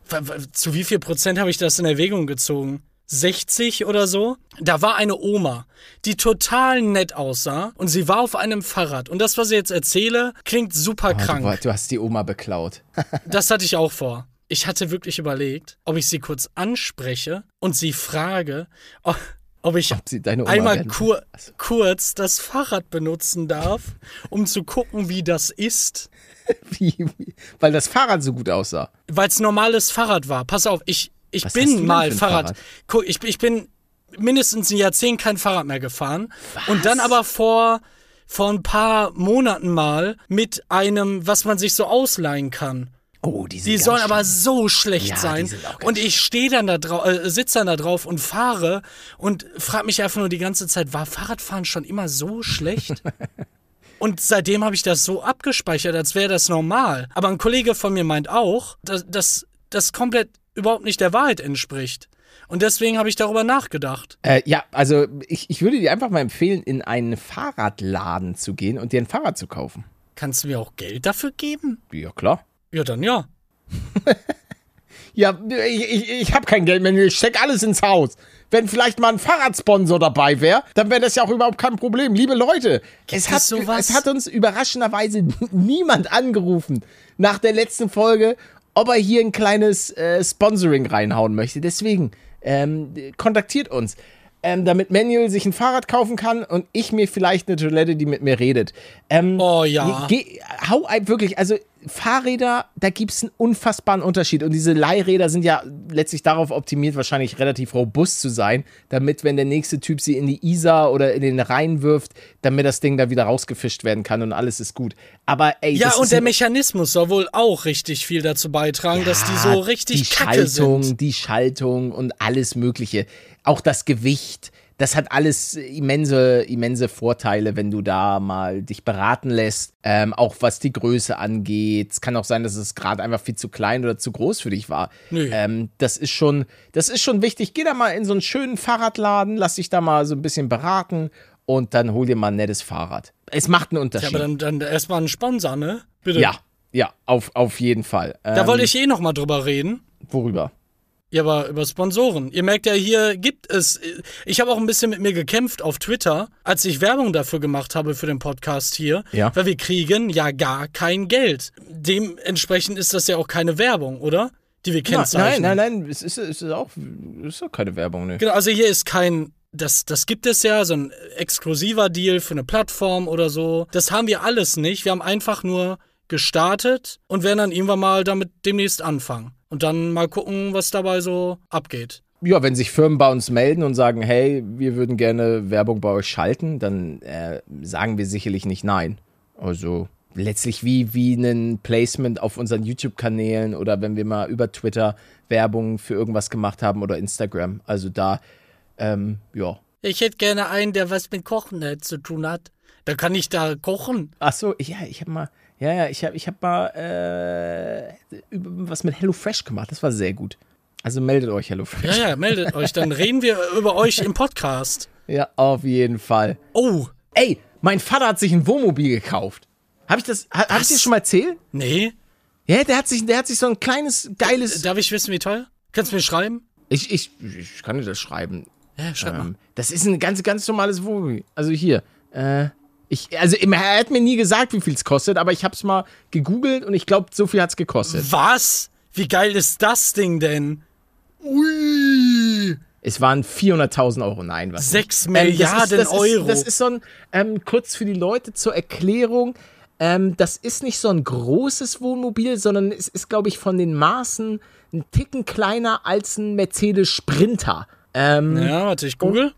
zu wie viel Prozent habe ich das in Erwägung gezogen? 60 oder so. Da war eine Oma, die total nett aussah und sie war auf einem Fahrrad. Und das, was ich jetzt erzähle, klingt super oh, krank. Du, du hast die Oma beklaut. das hatte ich auch vor. Ich hatte wirklich überlegt, ob ich sie kurz anspreche und sie frage, ob, ob ich ob einmal kur also. kurz das Fahrrad benutzen darf, um zu gucken, wie das ist. wie, wie? Weil das Fahrrad so gut aussah. Weil es normales Fahrrad war. Pass auf, ich, ich bin mal Fahrrad. Fahrrad. Guck, ich, ich bin mindestens ein Jahrzehnt kein Fahrrad mehr gefahren. Was? Und dann aber vor, vor ein paar Monaten mal mit einem, was man sich so ausleihen kann. Oh, die, die sollen aber so schlecht ja, sein. Und ich stehe dann da drauf, äh, sitze dann da drauf und fahre und frage mich einfach nur die ganze Zeit, war Fahrradfahren schon immer so schlecht? und seitdem habe ich das so abgespeichert, als wäre das normal. Aber ein Kollege von mir meint auch, dass das komplett überhaupt nicht der Wahrheit entspricht. Und deswegen habe ich darüber nachgedacht. Äh, ja, also ich, ich würde dir einfach mal empfehlen, in einen Fahrradladen zu gehen und dir ein Fahrrad zu kaufen. Kannst du mir auch Geld dafür geben? Ja, klar. Ja, dann ja. ja, ich, ich, ich habe kein Geld mehr, ich stecke alles ins Haus. Wenn vielleicht mal ein Fahrradsponsor dabei wäre, dann wäre das ja auch überhaupt kein Problem. Liebe Leute, es hat, es hat uns überraschenderweise niemand angerufen nach der letzten Folge ob er hier ein kleines äh, Sponsoring reinhauen möchte. Deswegen ähm, kontaktiert uns, ähm, damit Manuel sich ein Fahrrad kaufen kann und ich mir vielleicht eine Toilette, die mit mir redet. Ähm, oh ja. Geh, hau ein, wirklich, also Fahrräder, da gibt es einen unfassbaren Unterschied. Und diese Leihräder sind ja letztlich darauf optimiert, wahrscheinlich relativ robust zu sein, damit, wenn der nächste Typ sie in die Isar oder in den Rhein wirft, damit das Ding da wieder rausgefischt werden kann und alles ist gut. Aber ey, Ja, und der Mechanismus soll wohl auch richtig viel dazu beitragen, ja, dass die so richtig die kacke Schaltung, sind. Die Schaltung und alles Mögliche. Auch das Gewicht das hat alles immense, immense Vorteile, wenn du da mal dich beraten lässt. Ähm, auch was die Größe angeht. Es kann auch sein, dass es gerade einfach viel zu klein oder zu groß für dich war. Nee. Ähm, das ist schon, das ist schon wichtig. Geh da mal in so einen schönen Fahrradladen, lass dich da mal so ein bisschen beraten und dann hol dir mal ein nettes Fahrrad. Es macht einen Unterschied. Ja, aber dann, dann erstmal einen Sponsor, ne? Bitte. Ja, ja, auf, auf jeden Fall. Da ähm, wollte ich eh noch mal drüber reden. Worüber? Ja, aber über Sponsoren. Ihr merkt ja, hier gibt es. Ich habe auch ein bisschen mit mir gekämpft auf Twitter, als ich Werbung dafür gemacht habe für den Podcast hier. Ja. Weil wir kriegen ja gar kein Geld. Dementsprechend ist das ja auch keine Werbung, oder? Die wir kennzeichnen. Nein, nein, nein, es ist, es ist auch, es ist auch keine Werbung, ne? Genau, also hier ist kein. Das, das gibt es ja, so ein exklusiver Deal für eine Plattform oder so. Das haben wir alles nicht. Wir haben einfach nur gestartet und werden dann irgendwann mal damit demnächst anfangen und dann mal gucken, was dabei so abgeht. Ja, wenn sich Firmen bei uns melden und sagen, hey, wir würden gerne Werbung bei euch schalten, dann äh, sagen wir sicherlich nicht nein. Also letztlich wie, wie ein Placement auf unseren YouTube-Kanälen oder wenn wir mal über Twitter Werbung für irgendwas gemacht haben oder Instagram. Also da, ähm, ja. Ich hätte gerne einen, der was mit Kochen äh, zu tun hat. Da kann ich da kochen. Ach so, ja, ich habe mal, ja, ja, ich habe ich hab mal äh, was mit HelloFresh gemacht. Das war sehr gut. Also meldet euch, HelloFresh. Ja, ja, meldet euch. Dann reden wir über euch im Podcast. Ja, auf jeden Fall. Oh. Ey, mein Vater hat sich ein Wohnmobil gekauft. Hab ich das, hab, hab ich dir schon mal erzählt? Nee. Ja, der hat sich, der hat sich so ein kleines, geiles. Darf ich wissen, wie teuer? Kannst du mir schreiben? Ich, ich, ich kann dir das schreiben. Ja, schreib ähm, mal. Das ist ein ganz, ganz normales Wohnmobil. Also hier, äh, ich, also er hat mir nie gesagt, wie viel es kostet, aber ich habe es mal gegoogelt und ich glaube, so viel hat es gekostet. Was? Wie geil ist das Ding denn? Ui. Es waren 400.000 Euro. Nein, was? 6 Milliarden das ist, das Euro. Ist, das ist so ein, ähm, kurz für die Leute zur Erklärung, ähm, das ist nicht so ein großes Wohnmobil, sondern es ist, glaube ich, von den Maßen ein Ticken kleiner als ein Mercedes Sprinter. Ähm, ja, warte, ich google.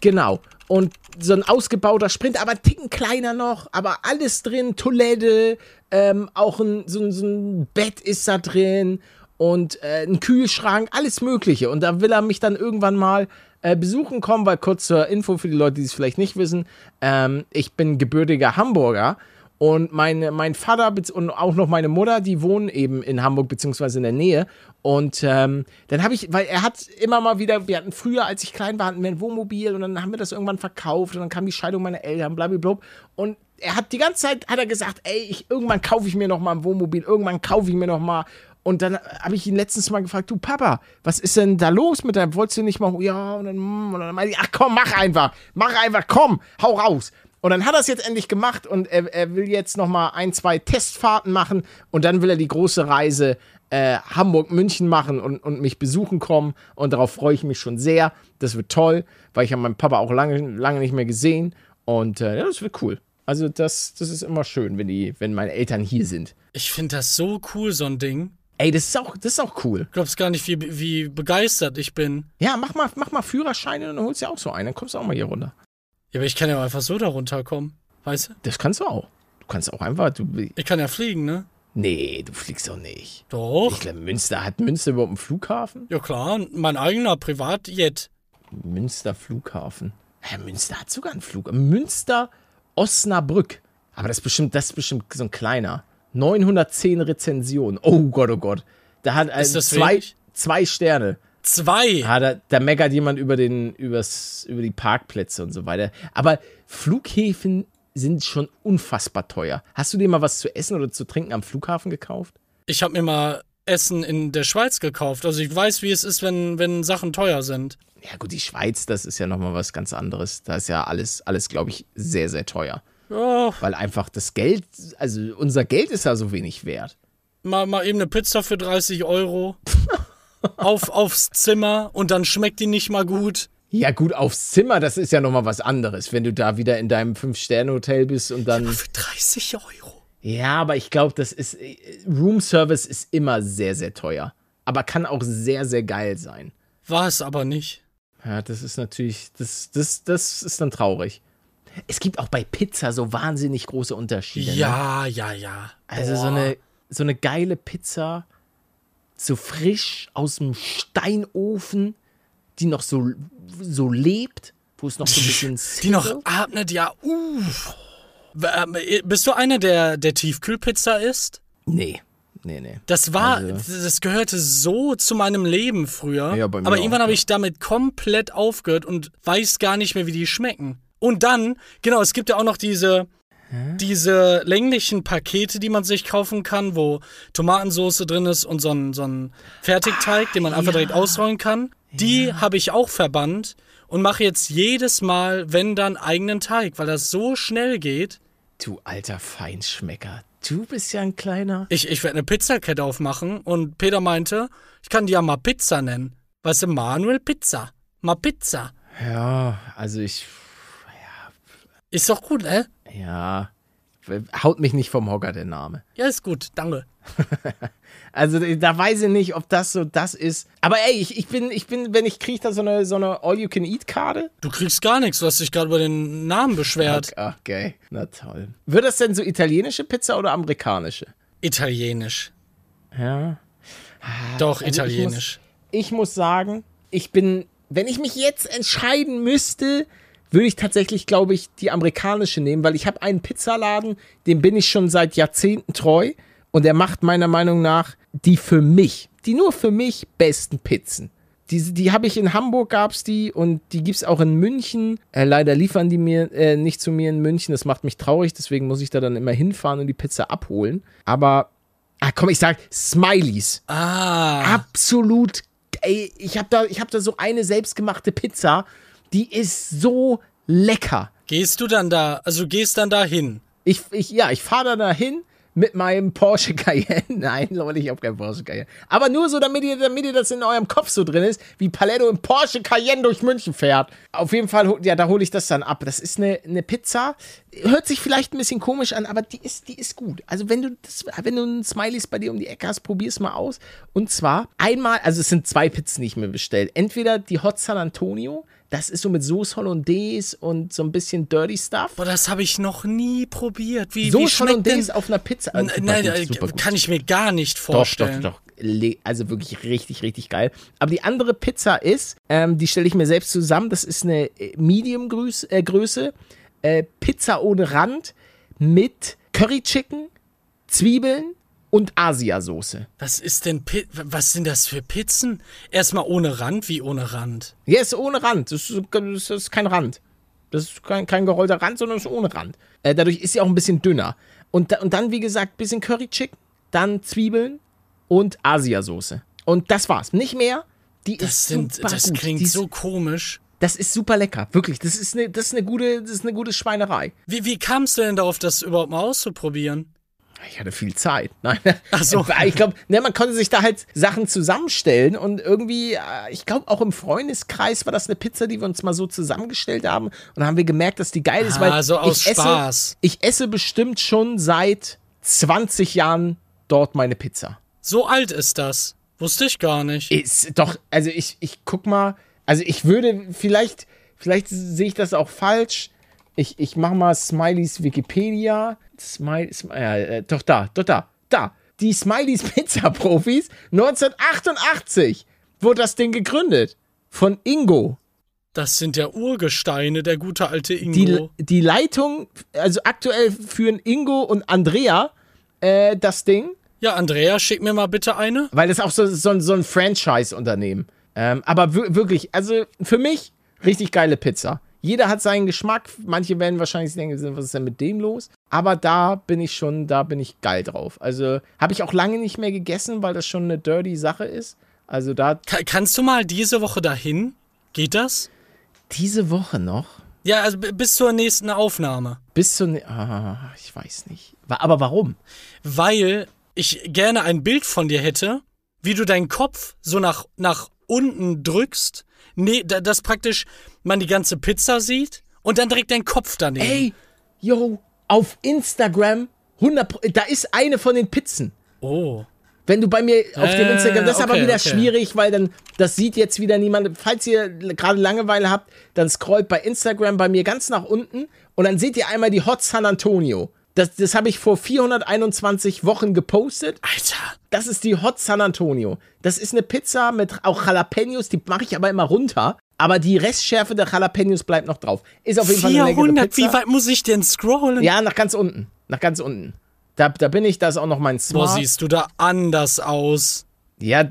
Genau und so ein ausgebauter Sprint, aber Ticken kleiner noch, aber alles drin, Toilette, ähm, auch ein, so, so, ein Bett ist da drin und äh, ein Kühlschrank, alles Mögliche. Und da will er mich dann irgendwann mal äh, besuchen kommen, weil kurz zur Info für die Leute, die es vielleicht nicht wissen, ähm, ich bin gebürtiger Hamburger Und meine, mein Vater und auch noch meine Mutter, die wohnen eben in Hamburg beziehungsweise in der Nähe. Und ähm, dann habe ich, weil er hat immer mal wieder, wir hatten früher, als ich klein war, hatten wir ein Wohnmobil und dann haben wir das irgendwann verkauft und dann kam die Scheidung meiner Eltern, blablabla. Und er hat die ganze Zeit, hat er gesagt, ey, ich, irgendwann kaufe ich mir noch mal ein Wohnmobil, irgendwann kaufe ich mir noch mal. Und dann habe ich ihn letztens mal gefragt, du Papa, was ist denn da los mit deinem, wolltest du nicht mal, ja, und dann, mm, und dann meinte ich, ach komm, mach einfach, mach einfach, komm, hau raus. Und dann hat er es jetzt endlich gemacht und er, er will jetzt noch mal ein, zwei Testfahrten machen und dann will er die große Reise äh, Hamburg-München machen und, und mich besuchen kommen und darauf freue ich mich schon sehr. Das wird toll, weil ich habe meinen Papa auch lange, lange nicht mehr gesehen und äh, ja, das wird cool. Also das, das ist immer schön, wenn, die, wenn meine Eltern hier sind. Ich finde das so cool, so ein Ding. Ey, das ist auch, das ist auch cool. Du glaubst gar nicht, wie, wie begeistert ich bin. Ja, mach mal, mach mal Führerscheine und dann holst du ja auch so einen. Dann kommst du auch mal hier runter. Ja, aber ich kann ja einfach so da runterkommen. Weißt du? Das kannst du auch. Du kannst auch einfach. Du, Ich kann ja fliegen, ne? nee, du fliegst doch nicht. Doch. Ich glaube, Münster hat Münster überhaupt einen Flughafen? Ja klar, mein eigener Privatjet. Münster Flughafen. Ja, Münster hat sogar einen Flug. Münster Osnabrück. Aber das ist bestimmt, das ist bestimmt so ein kleiner. 910 Rezensionen. Oh Gott, oh Gott. Da hat Ist also das zwei, wenig? zwei Sterne. Zwei. Ah, da, da meckert jemand über, den, übers, über die Parkplätze und so weiter. Aber Flughäfen sind schon unfassbar teuer. Hast du dir mal was zu essen oder zu trinken am Flughafen gekauft? Ich habe mir mal Essen in der Schweiz gekauft. Also ich weiß, wie es ist, wenn, wenn Sachen teuer sind. Ja gut, die Schweiz, das ist ja nochmal was ganz anderes. Da ist ja alles, alles glaube ich, sehr, sehr teuer. Ja, Weil einfach das Geld, also unser Geld ist ja so wenig wert. mal, mal eben eine Pizza für 30 Euro. auf, aufs Zimmer und dann schmeckt die nicht mal gut. Ja gut, aufs Zimmer, das ist ja nochmal was anderes, wenn du da wieder in deinem Fünf-Sterne-Hotel bist und dann... Für 30 Euro. Ja, aber ich glaube, das ist... äh, Room Service ist immer sehr, sehr teuer. Aber kann auch sehr, sehr geil sein. War es aber nicht. Ja, das ist natürlich... Das, das, das ist dann traurig. Es gibt auch bei Pizza so wahnsinnig große Unterschiede. Ne? Ja, ja, ja. Also so eine, so eine geile Pizza, so frisch aus dem Steinofen, die noch so, so lebt, wo es noch so ein bisschen Die noch atmet, ja. W- ähm, Bist du einer, der, der Tiefkühlpizza isst? Nee, nee, nee. Das war, Also- das gehörte so zu meinem Leben früher. Ja, aber irgendwann habe ich damit komplett aufgehört und weiß gar nicht mehr, wie die schmecken. Und dann, genau, es gibt ja auch noch diese, diese länglichen Pakete, die man sich kaufen kann, wo Tomatensauce drin ist und so ein, so ein Fertigteig, den man einfach direkt ausrollen kann. Die habe ich auch verbannt und mache jetzt jedes Mal, wenn dann, eigenen Teig, weil das so schnell geht. Du alter Feinschmecker. Du bist ja ein kleiner. Ich, ich werde eine Pizzakette aufmachen und Peter meinte, ich kann die ja mal Pizza nennen. Weißt du, Manuel Pizza. Mal Pizza. Ja, also ich. Ist doch gut, ne? Ja. Haut mich nicht vom Hocker, der Name. Ja, ist gut, danke. Also da weiß ich nicht, ob das so das ist. Aber ey, ich, ich bin, ich bin, wenn ich kriege da so eine, so eine All-You-Can-Eat-Karte. Du kriegst gar nichts, du hast dich gerade über den Namen beschwert. Ach, okay. Na toll. Wird das denn so italienische Pizza oder amerikanische? Italienisch. Ja. Doch, Also ich italienisch. Ich muss sagen, ich bin, wenn ich mich jetzt entscheiden müsste, würde ich tatsächlich, glaube ich, die amerikanische nehmen, weil ich habe einen Pizzaladen, dem bin ich schon seit Jahrzehnten treu und der macht meiner Meinung nach die für mich, die nur für mich besten Pizzen. Diese, die habe ich in Hamburg gab's die und die gibt's auch in München. Äh, leider liefern die mir äh, nicht zu mir in München. Das macht mich traurig, deswegen muss ich da dann immer hinfahren und die Pizza abholen. Aber, ah komm, ich sag Smileys Ah, absolut. Ey, ich habe da, ich hab da so eine selbstgemachte Pizza, die ist so lecker. gehst du dann da, also du gehst dann da hin. Ich, ich, ja, ich fahre da dahin mit meinem Porsche Cayenne. Nein, Leute, ich habe keinen Porsche Cayenne. Aber nur so, damit ihr, damit ihr das in eurem Kopf so drin ist, wie Paletto im Porsche Cayenne durch München fährt. Auf jeden Fall, ja, da hole ich das dann ab. Das ist eine, eine Pizza. Hört sich vielleicht ein bisschen komisch an, aber die ist, die ist gut. Also wenn du das, wenn du ein Smileys bei dir um die Ecke hast, probier's mal aus. Und zwar einmal, also es sind zwei Pizzen, die ich mir bestellt. Entweder die Hot San Antonio. Das ist so mit Sauce Hollandaise und so ein bisschen Dirty Stuff. Boah, das habe ich noch nie probiert. Wie, wie Sauce denn? Hollandaise auf einer Pizza. Super Nein, gut, äh, kann ich mir gar nicht Doch, doch, vorstellen. doch. Le- Also wirklich richtig, richtig geil. Aber die andere Pizza ist, ähm, die stelle ich mir selbst zusammen. Das ist eine äh, Medium-Größe, äh, Größe, äh, Pizza ohne Rand mit Curry Chicken, Zwiebeln und Asiasoße. Was ist denn, Pi was sind das für Pizzen? Erstmal ohne Rand, wie ohne Rand? Ja, ist ohne Rand. Das ist, das ist kein Rand. Das ist kein, kein gerollter Rand, sondern ist ohne Rand. Äh, dadurch ist sie auch ein bisschen dünner. Und, da, und dann, wie gesagt, bisschen Curry Chicken, dann Zwiebeln und Asiasoße. Und das war's. Nicht mehr. Die Das, ist sind, super das gut. klingt Die so komisch. Das ist super lecker. Wirklich. Das ist eine, das ist eine, gute, das ist eine gute Schweinerei. Wie, wie kamst du denn darauf, das überhaupt mal auszuprobieren? Ich hatte viel Zeit. Nein. Ach so. Ich glaube, ne, man konnte sich da halt Sachen zusammenstellen und irgendwie, äh, ich glaube, auch im Freundeskreis war das eine Pizza, die wir uns mal so zusammengestellt haben. Und dann haben wir gemerkt, dass die geil ist, Ah, weil so aus ich esse, Spaß. ich esse bestimmt schon seit 20 Jahren dort meine Pizza. So alt ist das. Wusste ich gar nicht. Ist doch, also ich, ich guck mal, also ich würde vielleicht, vielleicht sehe ich das auch falsch. Ich, ich mach mal Smileys Wikipedia. Smile, Smile äh, doch da, doch da, da. Die Smileys Pizza Profis 1988 wurde das Ding gegründet. Von Ingo. Das sind ja Urgesteine, der gute alte Die, Ingo. die Leitung, also aktuell führen Ingo und Andrea äh, das Ding. ja, Andrea, schick mir mal bitte eine. Weil das auch so, so, ein- so ein Franchise-Unternehmen. Ähm, aber wir- wirklich, also für mich richtig geile Pizza. Jeder hat seinen Geschmack. Manche werden wahrscheinlich denken, was ist denn mit dem los? Aber da bin ich schon, da bin ich geil drauf. Also habe ich auch lange nicht mehr gegessen, weil das schon eine dirty Sache ist. Also da Ka kannst du mal diese Woche dahin? Geht das? diese Woche noch Ja, also bis zur nächsten Aufnahme. bis zu, ne ah, ich weiß nicht. Aber warum? Weil ich gerne ein Bild von dir hätte, wie du deinen Kopf so nach, nach unten drückst. Nee, da, dass praktisch man die ganze Pizza sieht und dann direkt dein Kopf daneben. Ey, yo, auf Instagram 100, Pro- da ist eine von den Pizzen. Oh. Wenn du bei mir auf dem Äh, Instagram, das ist aber okay, wieder okay. schwierig, weil dann, das sieht jetzt wieder niemand. Falls ihr gerade Langeweile habt, dann scrollt bei Instagram bei mir ganz nach unten und dann seht ihr einmal die Hot San Antonio. Das, das habe ich vor 421 Wochen gepostet. Alter. Das ist die Hot San Antonio. Das ist eine Pizza mit auch Jalapenos, die mache ich aber immer runter. Aber die Restschärfe der Jalapenos bleibt noch drauf. Ist auf jeden Fall eine leckere 400, Pizza. wie weit muss ich denn scrollen? Ja, nach ganz unten. Nach ganz unten. Da, da bin ich, da ist auch noch mein Boah, Smart. siehst du da anders aus. Ja,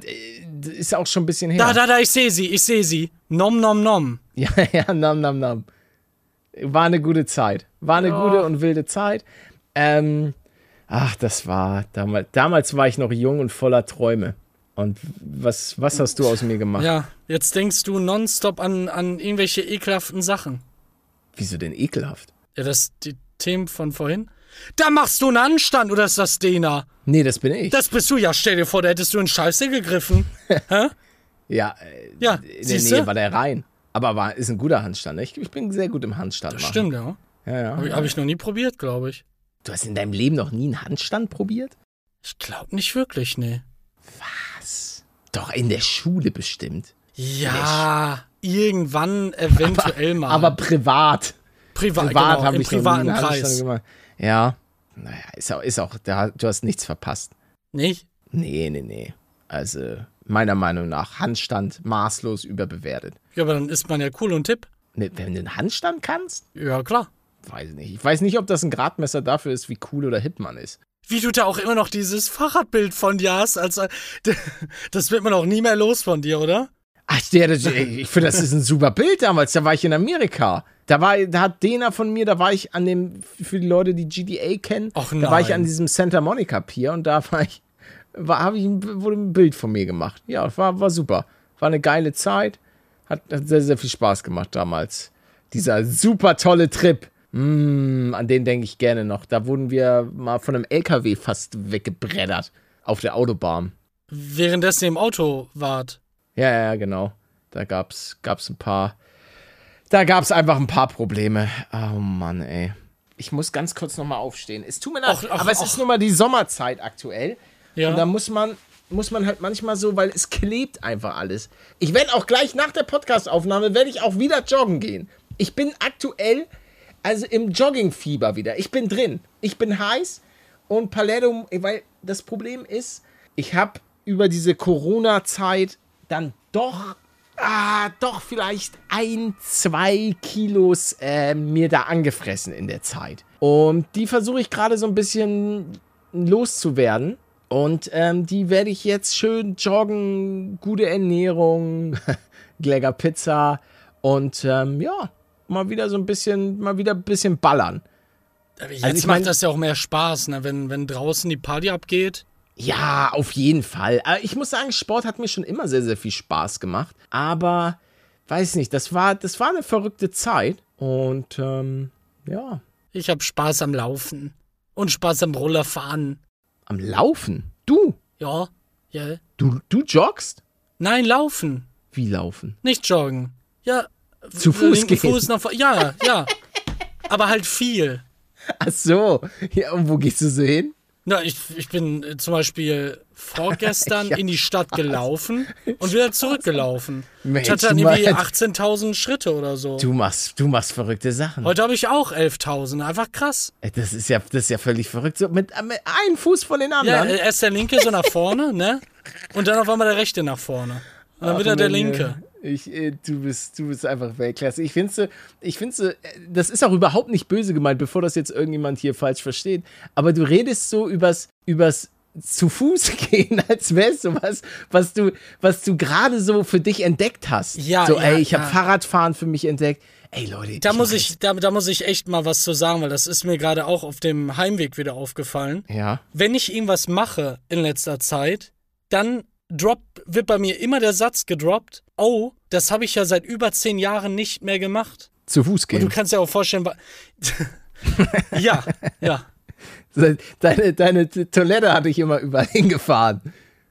ist auch schon ein bisschen her. Da, da, da, ich sehe sie, ich sehe sie. Nom, nom, nom. Ja, ja, nam, nam, nam. War eine gute Zeit. War eine gute und wilde Zeit. Ähm, ach, das war damals. Damals war ich noch jung und voller Träume. Und was, was hast du aus mir gemacht? Ja, jetzt denkst du nonstop an, an irgendwelche ekelhaften Sachen. Wieso denn ekelhaft? Ja, das die Themen von vorhin. Da machst du einen Anstand, oder ist das Dena? Nee, das bin ich. Das bist du ja. Stell dir vor, da hättest du in Scheiße gegriffen. Hä? ja, äh, Ja, in der? Nähe war der rein. Aber war, ist ein guter Handstand. Ich, ich bin sehr gut im Handstand. machen. Stimmt, ja. Ja, ja. Habe ich, hab ich noch nie probiert, glaube ich. Du hast in deinem Leben noch nie einen Handstand probiert? Ich glaube nicht wirklich, nee. Was? Doch, in der Schule bestimmt. Ja, irgendwann eventuell mal. Aber privat. privat, privat genau, habe ich noch nie privaten einen Handstand Kreis. gemacht. Ja. Naja, ist auch, ist auch da, du hast nichts verpasst. Nicht? Nee, nee, nee. Also, meiner Meinung nach, Handstand maßlos überbewertet. Ja, aber dann ist man ja cool und tipp. Ne, wenn du einen Handstand kannst? Ja, klar. Weiß ich nicht. Ich weiß nicht, ob das ein Gradmesser dafür ist, wie cool oder hip man ist. Wie du da auch immer noch dieses Fahrradbild von dir hast, als das wird man auch nie mehr los von dir, oder? Ach, der, das, ich finde, das ist ein super Bild damals. Da war ich in Amerika. Da war, da hat Dena von mir, da war ich an dem, für die Leute, die GTA kennen, da war ich an diesem Santa Monica Pier und da war ich, war, habe ich, ein- wurde ein Bild von mir gemacht. Ja, war, war super. War eine geile Zeit. Hat, hat sehr, sehr viel Spaß gemacht damals. Dieser super tolle Trip. Mm, an den denke ich gerne noch. Da wurden wir mal von einem LKW fast weggebreddert auf der Autobahn. Währenddessen im Auto wart. Ja, ja, genau. Da gab's, gab's ein paar. Da gab's einfach ein paar Probleme. Oh Mann, ey. Ich muss ganz kurz nochmal aufstehen. Es tut mir leid, aber es ach. ist nun mal die Sommerzeit aktuell. Ja. Und da muss man, muss man halt manchmal so, weil es klebt einfach alles. Ich werde auch gleich nach der Podcastaufnahme, werde ich auch wieder joggen gehen. Ich bin aktuell, also im Joggingfieber wieder. Ich bin drin. Ich bin heiß und Paletto, weil das Problem ist, ich habe über diese Corona-Zeit dann doch ah, doch vielleicht ein, zwei Kilos äh, mir da angefressen in der Zeit. Und die versuche ich gerade so ein bisschen loszuwerden. Und ähm, die werde ich jetzt schön joggen, gute Ernährung, lecker Pizza und ähm, ja, mal wieder so ein bisschen, mal wieder ein bisschen ballern. Aber jetzt Also ich macht mein- das ja auch mehr Spaß, ne? wenn, wenn draußen die Party abgeht. Ja, auf jeden Fall. Aber ich muss sagen, Sport hat mir schon immer sehr, sehr viel Spaß gemacht. Aber weiß nicht, das war, das war eine verrückte Zeit. Und ähm, ja, Ich habe Spaß am Laufen und Spaß am Rollerfahren. am Laufen. Du, Ja, ja. du, du joggst? Nein, laufen, Wie laufen? nicht joggen. Ja. Zu den Fuß gehen. Fuß nach vor. Ja, ja. Aber halt viel. Ach so. Ja, und wo gehst du so hin? Na, ich, ich bin äh, zum Beispiel vorgestern Ja. in die Stadt gelaufen und wieder zurückgelaufen. Mensch, ich hatte dann irgendwie meinst- 18.000 Schritte oder so. Du machst, du machst verrückte Sachen. Heute habe ich auch 11.000. Einfach krass. Ey, Das ist ja, das ist ja völlig verrückt. So mit, mit einem Fuß von den Ja, anderen. äh, erst der linke so nach vorne, ne? Und dann auf einmal der rechte nach vorne. Und dann Ach, wieder der linke. Ich, äh, du bist, du bist einfach Weltklasse. Ich finde, so, ich finde, so, äh, das ist auch überhaupt nicht böse gemeint, bevor das jetzt irgendjemand hier falsch versteht. Aber du redest so übers, übers zu Fuß gehen, als wäre es sowas, was du, was du gerade so für dich entdeckt hast. Ja, so, ja, ey, ich habe ja. Fahrradfahren für mich entdeckt. Ey, Leute, Da muss mach ich, da, da muss ich echt mal was zu sagen, weil das ist mir gerade auch auf dem Heimweg wieder aufgefallen. Ja. Wenn ich irgendwas mache in letzter Zeit, dann drop, wird bei mir immer der Satz gedroppt, oh, das habe ich ja seit über zehn Jahren nicht mehr gemacht. Zu Fuß Und du gehen. kannst dir auch vorstellen, ja, ja. Deine, deine Toilette hatte ich immer überall hingefahren.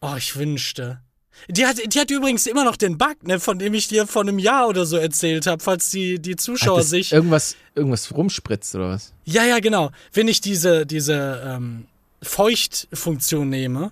Oh, ich wünschte. Die hat, die hat übrigens immer noch den Bug, ne, von dem ich dir vor einem Jahr oder so erzählt habe, falls die, die Zuschauer sich. irgendwas, irgendwas rumspritzt oder was? Ja, ja, genau. Wenn ich diese, diese ähm, Feuchtfunktion nehme,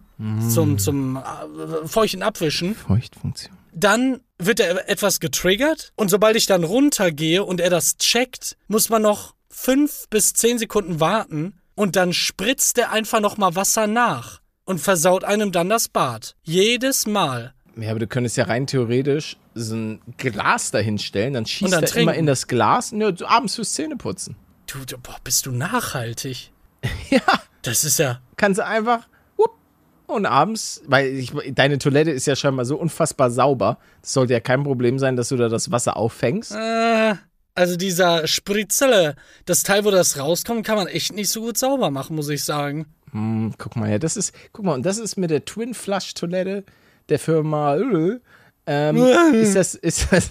zum, zum äh, feuchten Abwischen, Feuchtfunktion. Dann wird er etwas getriggert und sobald ich dann runtergehe und er das checkt, muss man noch fünf bis zehn Sekunden warten und dann spritzt er einfach nochmal Wasser nach und versaut einem dann das Bad. Jedes Mal. Ja, aber du könntest ja rein theoretisch so ein Glas dahinstellen, dann schießt dann er immer trinken. in das Glas, ne, abends fürs Zähneputzen. Du, du boah, bist du nachhaltig? Ja, Das ist ja. kannst du einfach und abends, weil ich, deine Toilette ist ja scheinbar so unfassbar sauber, das sollte ja kein Problem sein, dass du da das Wasser auffängst. Äh, also dieser Spritzele, das Teil, wo das rauskommt, kann man echt nicht so gut sauber machen, muss ich sagen. Hm, guck mal, ja, das ist, guck mal, und das ist mit der Twin Flush Toilette der Firma, äh, ähm, ist das, ist das,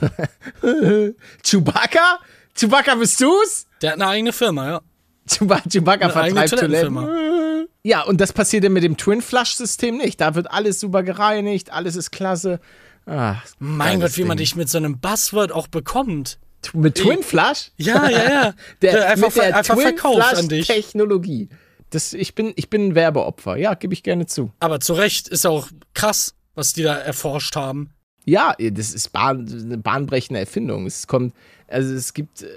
Chewbacca? Chewbacca bist du's? Der hat eine eigene Firma, ja. Chewba- Chewbacca vertreibt Toiletten. Ja, und das passiert ja mit dem Twin Flush System nicht. Da wird alles super gereinigt, alles ist klasse. Ach, Mein Gott, wie man Ding. dich mit so einem Buzzword auch bekommt. Mit Twin Flush? Ja, ja, ja. Der, einfach mit der einfach Twin verkauft Flush an dich. Technologie. Das, ich, bin, ich bin ein Werbeopfer. Ja, gebe ich gerne zu. Aber zu Recht ist auch krass, was die da erforscht haben. Ja, das ist bahn, eine bahnbrechende Erfindung. Es kommt, also es gibt äh,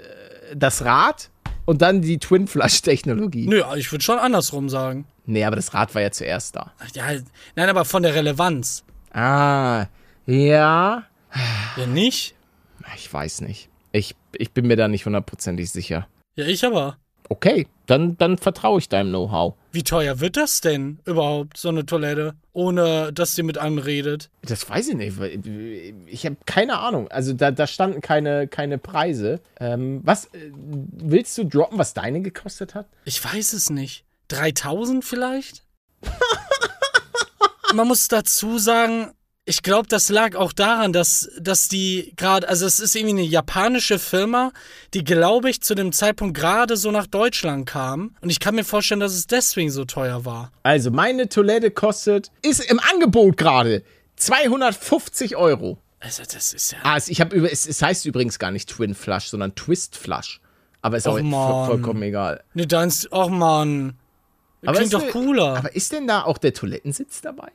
das Rad und dann die Twin Flush Technologie. Nö, ich würde schon andersrum sagen. Nee, aber das Rad war ja zuerst da. Ja, nein, aber von der Relevanz. Ah, ja. Ja, nicht? Ich weiß nicht. Ich, ich bin mir da nicht hundertprozentig sicher. Ja, ich aber. Okay, dann, dann vertraue ich deinem Know-how. Wie teuer wird das denn überhaupt, so eine Toilette, ohne dass sie mit einem redet? Das weiß ich nicht. weil Ich habe keine Ahnung. Also da, da standen keine, keine Preise. Ähm, was äh, willst du droppen, was deine gekostet hat? Ich weiß es nicht. 3000 vielleicht? Man muss dazu sagen, ich glaube, das lag auch daran, dass, dass die gerade, also es ist irgendwie eine japanische Firma, die, glaube ich, zu dem Zeitpunkt gerade so nach Deutschland kam. Und ich kann mir vorstellen, dass es deswegen so teuer war. Also meine Toilette kostet, ist im Angebot gerade 250 Euro. Also, das ist ja. Ah, es, ich über, es, es heißt übrigens gar nicht Twin Flush, sondern Twist Flush. Aber ist auch Och, vo- Mann. vollkommen egal. Ne, deins, ach man. Aber Klingt ist doch cooler. Aber ist denn da auch der Toilettensitz dabei?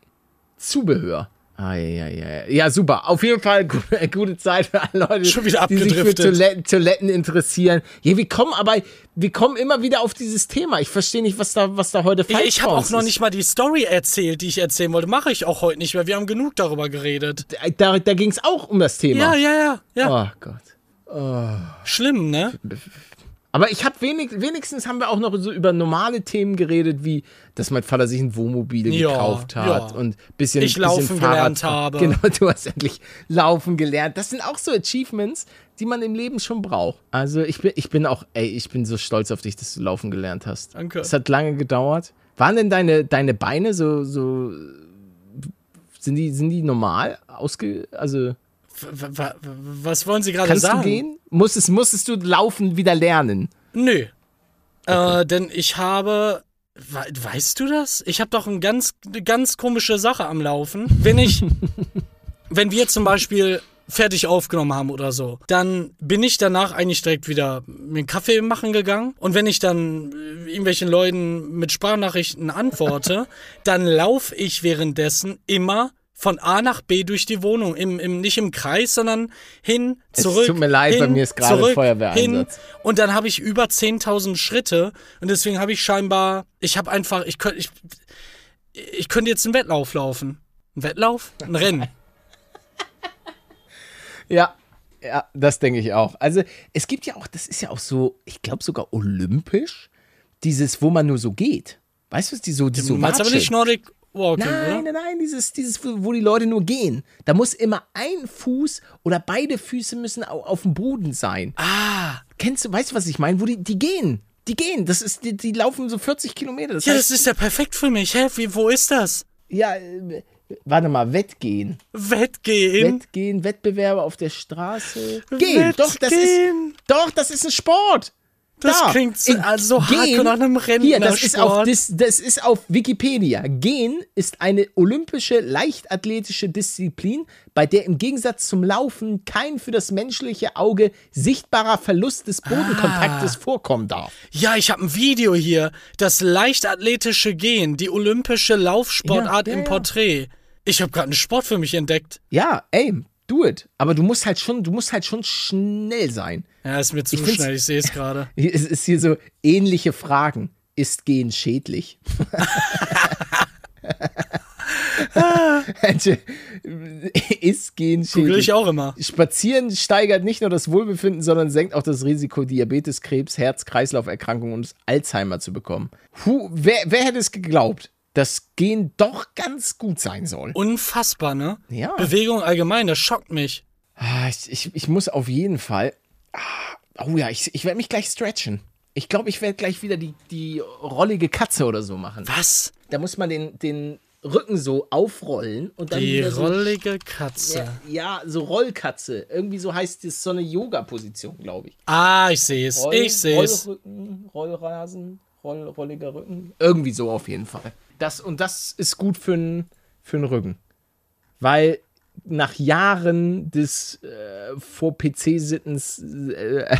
Zubehör. Ah, ja, ja, ja, super. Auf jeden Fall gute, gute Zeit für alle Leute, die sich für. Toiletten, Toiletten interessieren. Ja, wir kommen aber, wir kommen immer wieder auf dieses Thema. Ich verstehe nicht, was da, was da heute falsch Ich, ich habe bei auch noch nicht mal die Story erzählt, die ich erzählen wollte. Mache ich auch heute nicht, weil wir haben genug darüber geredet. Da, da ging es auch um das Thema. Ja, ja, ja, ja. Oh Gott. Schlimm, ne? Aber ich habe wenig, wenigstens haben wir auch noch so über normale Themen geredet, wie dass mein Vater sich ein Wohnmobil Ja, gekauft hat ja. und bisschen Ich bisschen laufen Fahrrad gelernt habe. Genau, du hast endlich laufen gelernt. Das sind auch so Achievements, die man im Leben schon braucht. Also ich bin, ich bin auch, ey, ich bin so stolz auf dich, dass du laufen gelernt hast. Danke. Es hat lange gedauert. Waren denn deine, deine Beine so, so sind die, sind die normal ausge, also was wollen Sie gerade kannst sagen? du gehen? Musstest, musstest du laufen wieder lernen? Nö. Äh, denn ich habe. We weißt du das? Ich habe doch ein ganz, eine ganz komische Sache am Laufen. Wenn ich. wenn wir zum Beispiel fertig aufgenommen haben oder so, dann bin ich danach eigentlich direkt wieder mir einen Kaffee machen gegangen. Und wenn ich dann äh, irgendwelchen Leuten mit Sprachnachrichten antworte, dann laufe ich währenddessen immer von A nach B durch die Wohnung. Im, im, nicht im Kreis, sondern hin, Es zurück. tut mir leid, hin, bei mir ist gerade zurück, Feuerwehreinsatz. Hin, und dann habe ich über 10.000 Schritte und deswegen habe ich scheinbar, ich habe einfach, ich könnte, ich, ich könnte jetzt einen Wettlauf laufen. Ein Wettlauf? Ein Rennen. Ja, ja, das denke ich auch. Also es gibt ja auch, das ist ja auch so, ich glaube sogar olympisch, dieses, wo man nur so geht. Weißt du, was die so, die so du meinst aber nicht Nordic Walking, Nein, oder? nein, nein, dieses, dieses, wo die Leute nur gehen. Da muss immer ein Fuß oder beide Füße müssen au- auf dem Boden sein. Ah, Kennst du, weißt du, was ich meine? Wo die, die gehen. Die gehen. Das ist, die, die laufen so 40 Kilometer. Das ja, heißt, das ist ja perfekt für mich. Hä, wie, wo ist das? ja, äh, warte mal, Wettgehen. Wettgehen? Wettgehen, Wettbewerbe auf der Straße. Gehen, doch, das ist, Wettgehen. doch, das ist ein Sport. Das Da, klingt so- also hardcore nach einem Hier, das ist, auf, das, das ist auf Wikipedia. Gehen ist eine olympische leichtathletische Disziplin, bei der im Gegensatz zum Laufen kein für das menschliche Auge sichtbarer Verlust des Bodenkontaktes Ah. vorkommen darf. Ja, ich habe ein Video hier. Das leichtathletische Gehen, die olympische Laufsportart Ja, ja, im. Porträt. Ich habe gerade einen Sport für mich entdeckt. Ja, ey, do it. Aber du musst halt schon, du musst halt schon schnell sein. Ja, ist mir zu Ich schnell, ich sehe es gerade. Es ist hier so ähnliche Fragen. Ist Gehen schädlich? ist Gehen Google schädlich? ich auch immer. Spazieren steigert nicht nur das Wohlbefinden, sondern senkt auch das Risiko, Diabetes, Krebs, Herz-Kreislauf-Erkrankungen und Alzheimer zu bekommen. Puh, wer, wer hätte es geglaubt, dass Gehen doch ganz gut sein soll? Unfassbar, ne? Ja. Bewegung allgemein, das schockt mich. Ah, Ich, ich, ich muss auf jeden Fall. Ah, Oh ja, ich, ich werde mich gleich stretchen. Ich glaube, ich werde gleich wieder die, die rollige Katze oder so machen. Was? Da muss man den, den Rücken so aufrollen und dann Die wieder so. rollige Katze. Ja, ja, so Rollkatze. Irgendwie so heißt das so eine Yoga-Position, glaube ich. Ah, ich sehe es. Roll, Ich sehe es. Rollrücken, Rollrasen, Roll, rolliger Rücken. Irgendwie so auf jeden Fall. Das, und das ist gut für den Rücken. Weil nach Jahren des äh, vor PC-Sittens äh,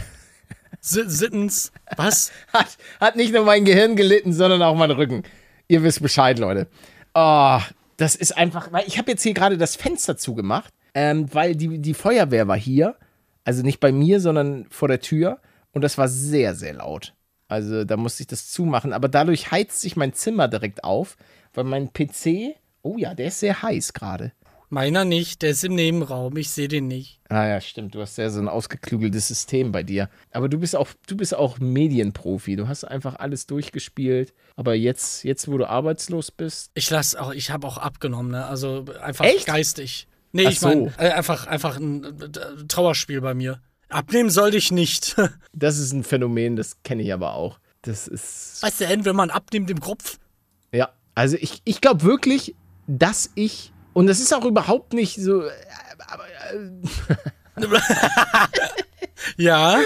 Sittens. Was? hat, hat nicht nur mein Gehirn gelitten, sondern auch mein Rücken. Ihr wisst Bescheid, Leute. Oh, das ist einfach, weil ich habe jetzt hier gerade das Fenster zugemacht, ähm, weil die, die Feuerwehr war hier. Also nicht bei mir, sondern vor der Tür. Und das war sehr, sehr laut. Also da musste ich das zumachen. Aber dadurch heizt sich mein Zimmer direkt auf, weil mein PC, oh ja, der ist sehr heiß gerade. Meiner nicht, der ist im Nebenraum. Ich sehe den nicht. Ah ja, stimmt. Du hast ja so ein ausgeklügeltes System bei dir. Aber du bist auch, du bist auch Medienprofi. Du hast einfach alles durchgespielt. Aber jetzt, jetzt, wo du arbeitslos bist, Ich lass auch, ich habe auch abgenommen, ne? Also einfach Echt? geistig. Nee, Ach ich meine, so. äh, einfach, einfach ein äh, Trauerspiel bei mir. Abnehmen sollte ich nicht. das ist ein Phänomen, das kenne ich aber auch. Das ist. weißt du denn, wenn man abnimmt im Kopf? Ja. Also ich, ich glaube wirklich, dass ich. Und das ist auch überhaupt nicht so. äh, Aber, äh, Ja.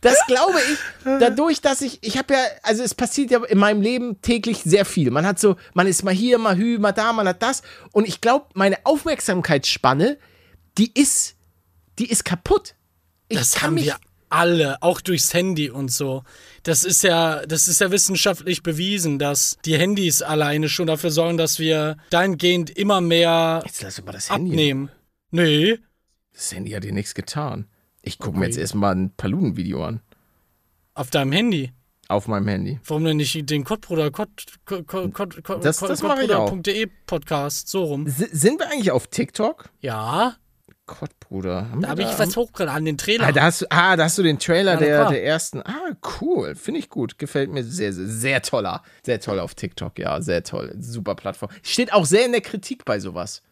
Das glaube ich, dadurch, dass ich, ich habe ja, also es passiert ja in meinem Leben täglich sehr viel. Man hat so, man ist mal hier, mal hü, mal da, man hat das. Und ich glaube, meine Aufmerksamkeitsspanne, die ist, die ist kaputt. Ich Das kann haben mich, wir Alle, auch durchs Handy und so. Das ist ja, das ist ja wissenschaftlich bewiesen, dass die Handys alleine schon dafür sorgen, dass wir dahingehend immer mehr Jetzt lass mal das Handy. abnehmen. Nee. Das Handy hat dir nichts getan. Ich gucke mir Okay. jetzt erstmal ein Paluden-Video an. Auf deinem Handy. Auf meinem Handy. Warum denn nicht den Kottbruder, Kott, Kott, Kott, Kott, Kott, Das-. Kottbruder.de Podcast, so rum. S sind wir eigentlich auf TikTok? Ja, Gott, Bruder. Haben da habe ich da- was hochgeladen, den Trailer. Ah da, hast du, ah, da hast du den Trailer Ja, der, der ersten. Ah, cool. Finde ich gut. Gefällt mir sehr, sehr, sehr toller. Sehr toll auf TikTok, ja, sehr toll. Super Plattform. Steht auch sehr in der Kritik bei sowas.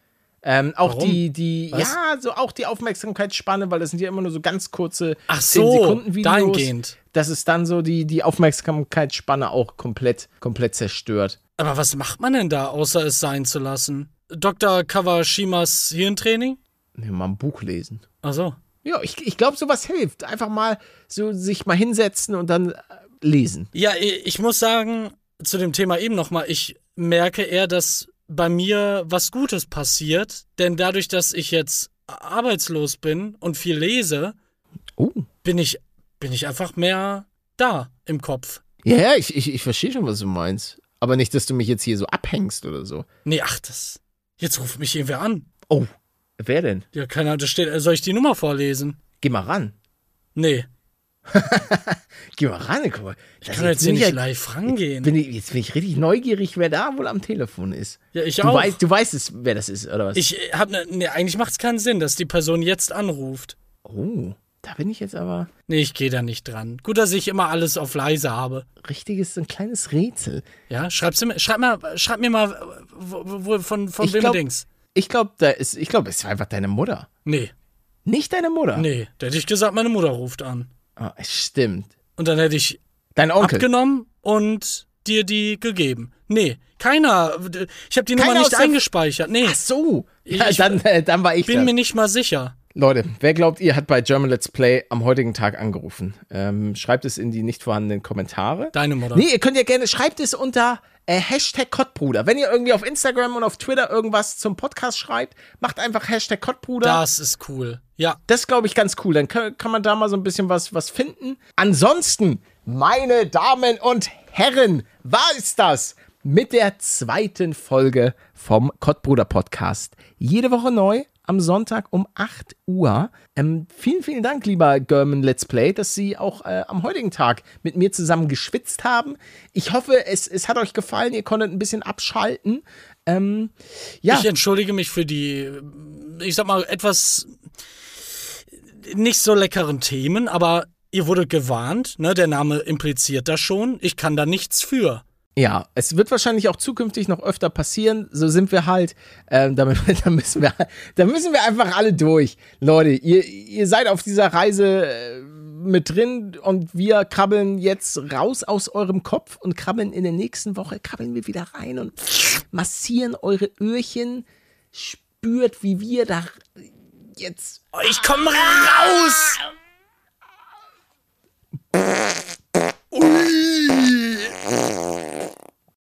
Ähm, auch Warum? die, die, Was? ja, so auch die Aufmerksamkeitsspanne, weil das sind ja immer nur so ganz kurze Ach 10 so, Sekunden Videos. dahingehend. Das ist dann so die, die Aufmerksamkeitsspanne auch komplett, komplett zerstört. Aber was macht man denn da, außer es sein zu lassen? Dr. Kawashimas Hirntraining? Nee, mal ein Buch lesen. Ach so. Ja, ich, ich glaube, sowas hilft. Einfach mal so sich mal hinsetzen und dann äh, lesen. Ja, ich muss sagen, zu dem Thema eben nochmal, ich merke eher, dass bei mir was Gutes passiert, denn dadurch, dass ich jetzt arbeitslos bin und viel lese, Oh. bin ich, bin ich einfach mehr da im Kopf. Ja, ja, ich, ich, ich verstehe schon, was du meinst. Aber nicht, dass du mich jetzt hier so abhängst oder so. Nee, ach, das. Jetzt ruft mich irgendwer an. Oh, wer denn? Ja, keine Ahnung, da steht, äh, soll ich die Nummer vorlesen? Geh mal ran. Nee, Geh mal ran, guck mal. ich kann jetzt hier nicht live rangehen. bin ich, jetzt bin ich richtig neugierig, wer da wohl am Telefon ist. Ja, ich Du, auch. weißt, du weißt es, wer das ist, oder was? Ich hab ne, nee, eigentlich macht es keinen Sinn, dass die Person jetzt anruft. oh, da bin ich jetzt aber. Nee, ich gehe da nicht dran. Gut, dass ich immer alles auf leise habe. Richtiges, so ein kleines Rätsel. Ja, schreib's mir, schreib, mal, schreib mir mal, wo, wo, von, von Ich wem glaub- du denkst. Ich glaube, da ist, ich glaube, es war einfach deine Mutter. Nee, Nicht deine Mutter. nee, da hätte ich gesagt, meine Mutter ruft an. Ah, es stimmt. Und dann hätte ich Dein Onkel. abgenommen und dir die gegeben. Nee, keiner. Ich habe die Keiner Nummer nicht eingespeichert. Nee, Ach so. Ja, Ich- dann, äh, dann war ich bin das. mir nicht mal sicher. Leute, wer glaubt ihr, hat bei German Let's Play am heutigen Tag angerufen? Ähm, schreibt es in die nicht vorhandenen Kommentare. Deine Mutter. Nee, ihr könnt ja gerne, schreibt es unter äh, Hashtag Kottbruder. Wenn ihr irgendwie auf Instagram und auf Twitter irgendwas zum Podcast schreibt, macht einfach Hashtag Kottbruder. Das ist cool. Ja, Das glaube ich ganz cool. Dann kann, kann man da mal so ein bisschen was, was finden. Ansonsten, meine Damen und Herren, war es das mit der zweiten Folge vom Kottbruder Podcast. Jede Woche neu am Sonntag um 8 Uhr. Ähm, vielen, vielen Dank, lieber German Let's Play, dass Sie auch äh, am heutigen Tag mit mir zusammen geschwitzt haben. Ich hoffe, es, es hat euch gefallen. Ihr konntet ein bisschen abschalten. Ähm, ja. ich entschuldige mich für die, ich sag mal, etwas nicht so leckeren Themen, aber ihr wurdet gewarnt, ne? Der Name impliziert das schon. Ich kann da nichts für. Ja, es wird wahrscheinlich auch zukünftig noch öfter passieren. So sind wir halt. Ähm, damit, da, müssen wir, da müssen wir einfach alle durch. Leute, ihr, ihr seid auf dieser Reise äh, mit drin und wir krabbeln jetzt raus aus eurem Kopf und krabbeln in der nächsten Woche, krabbeln wir wieder rein und massieren eure Öhrchen. Spürt, wie wir da jetzt. Ich komme raus! Ui!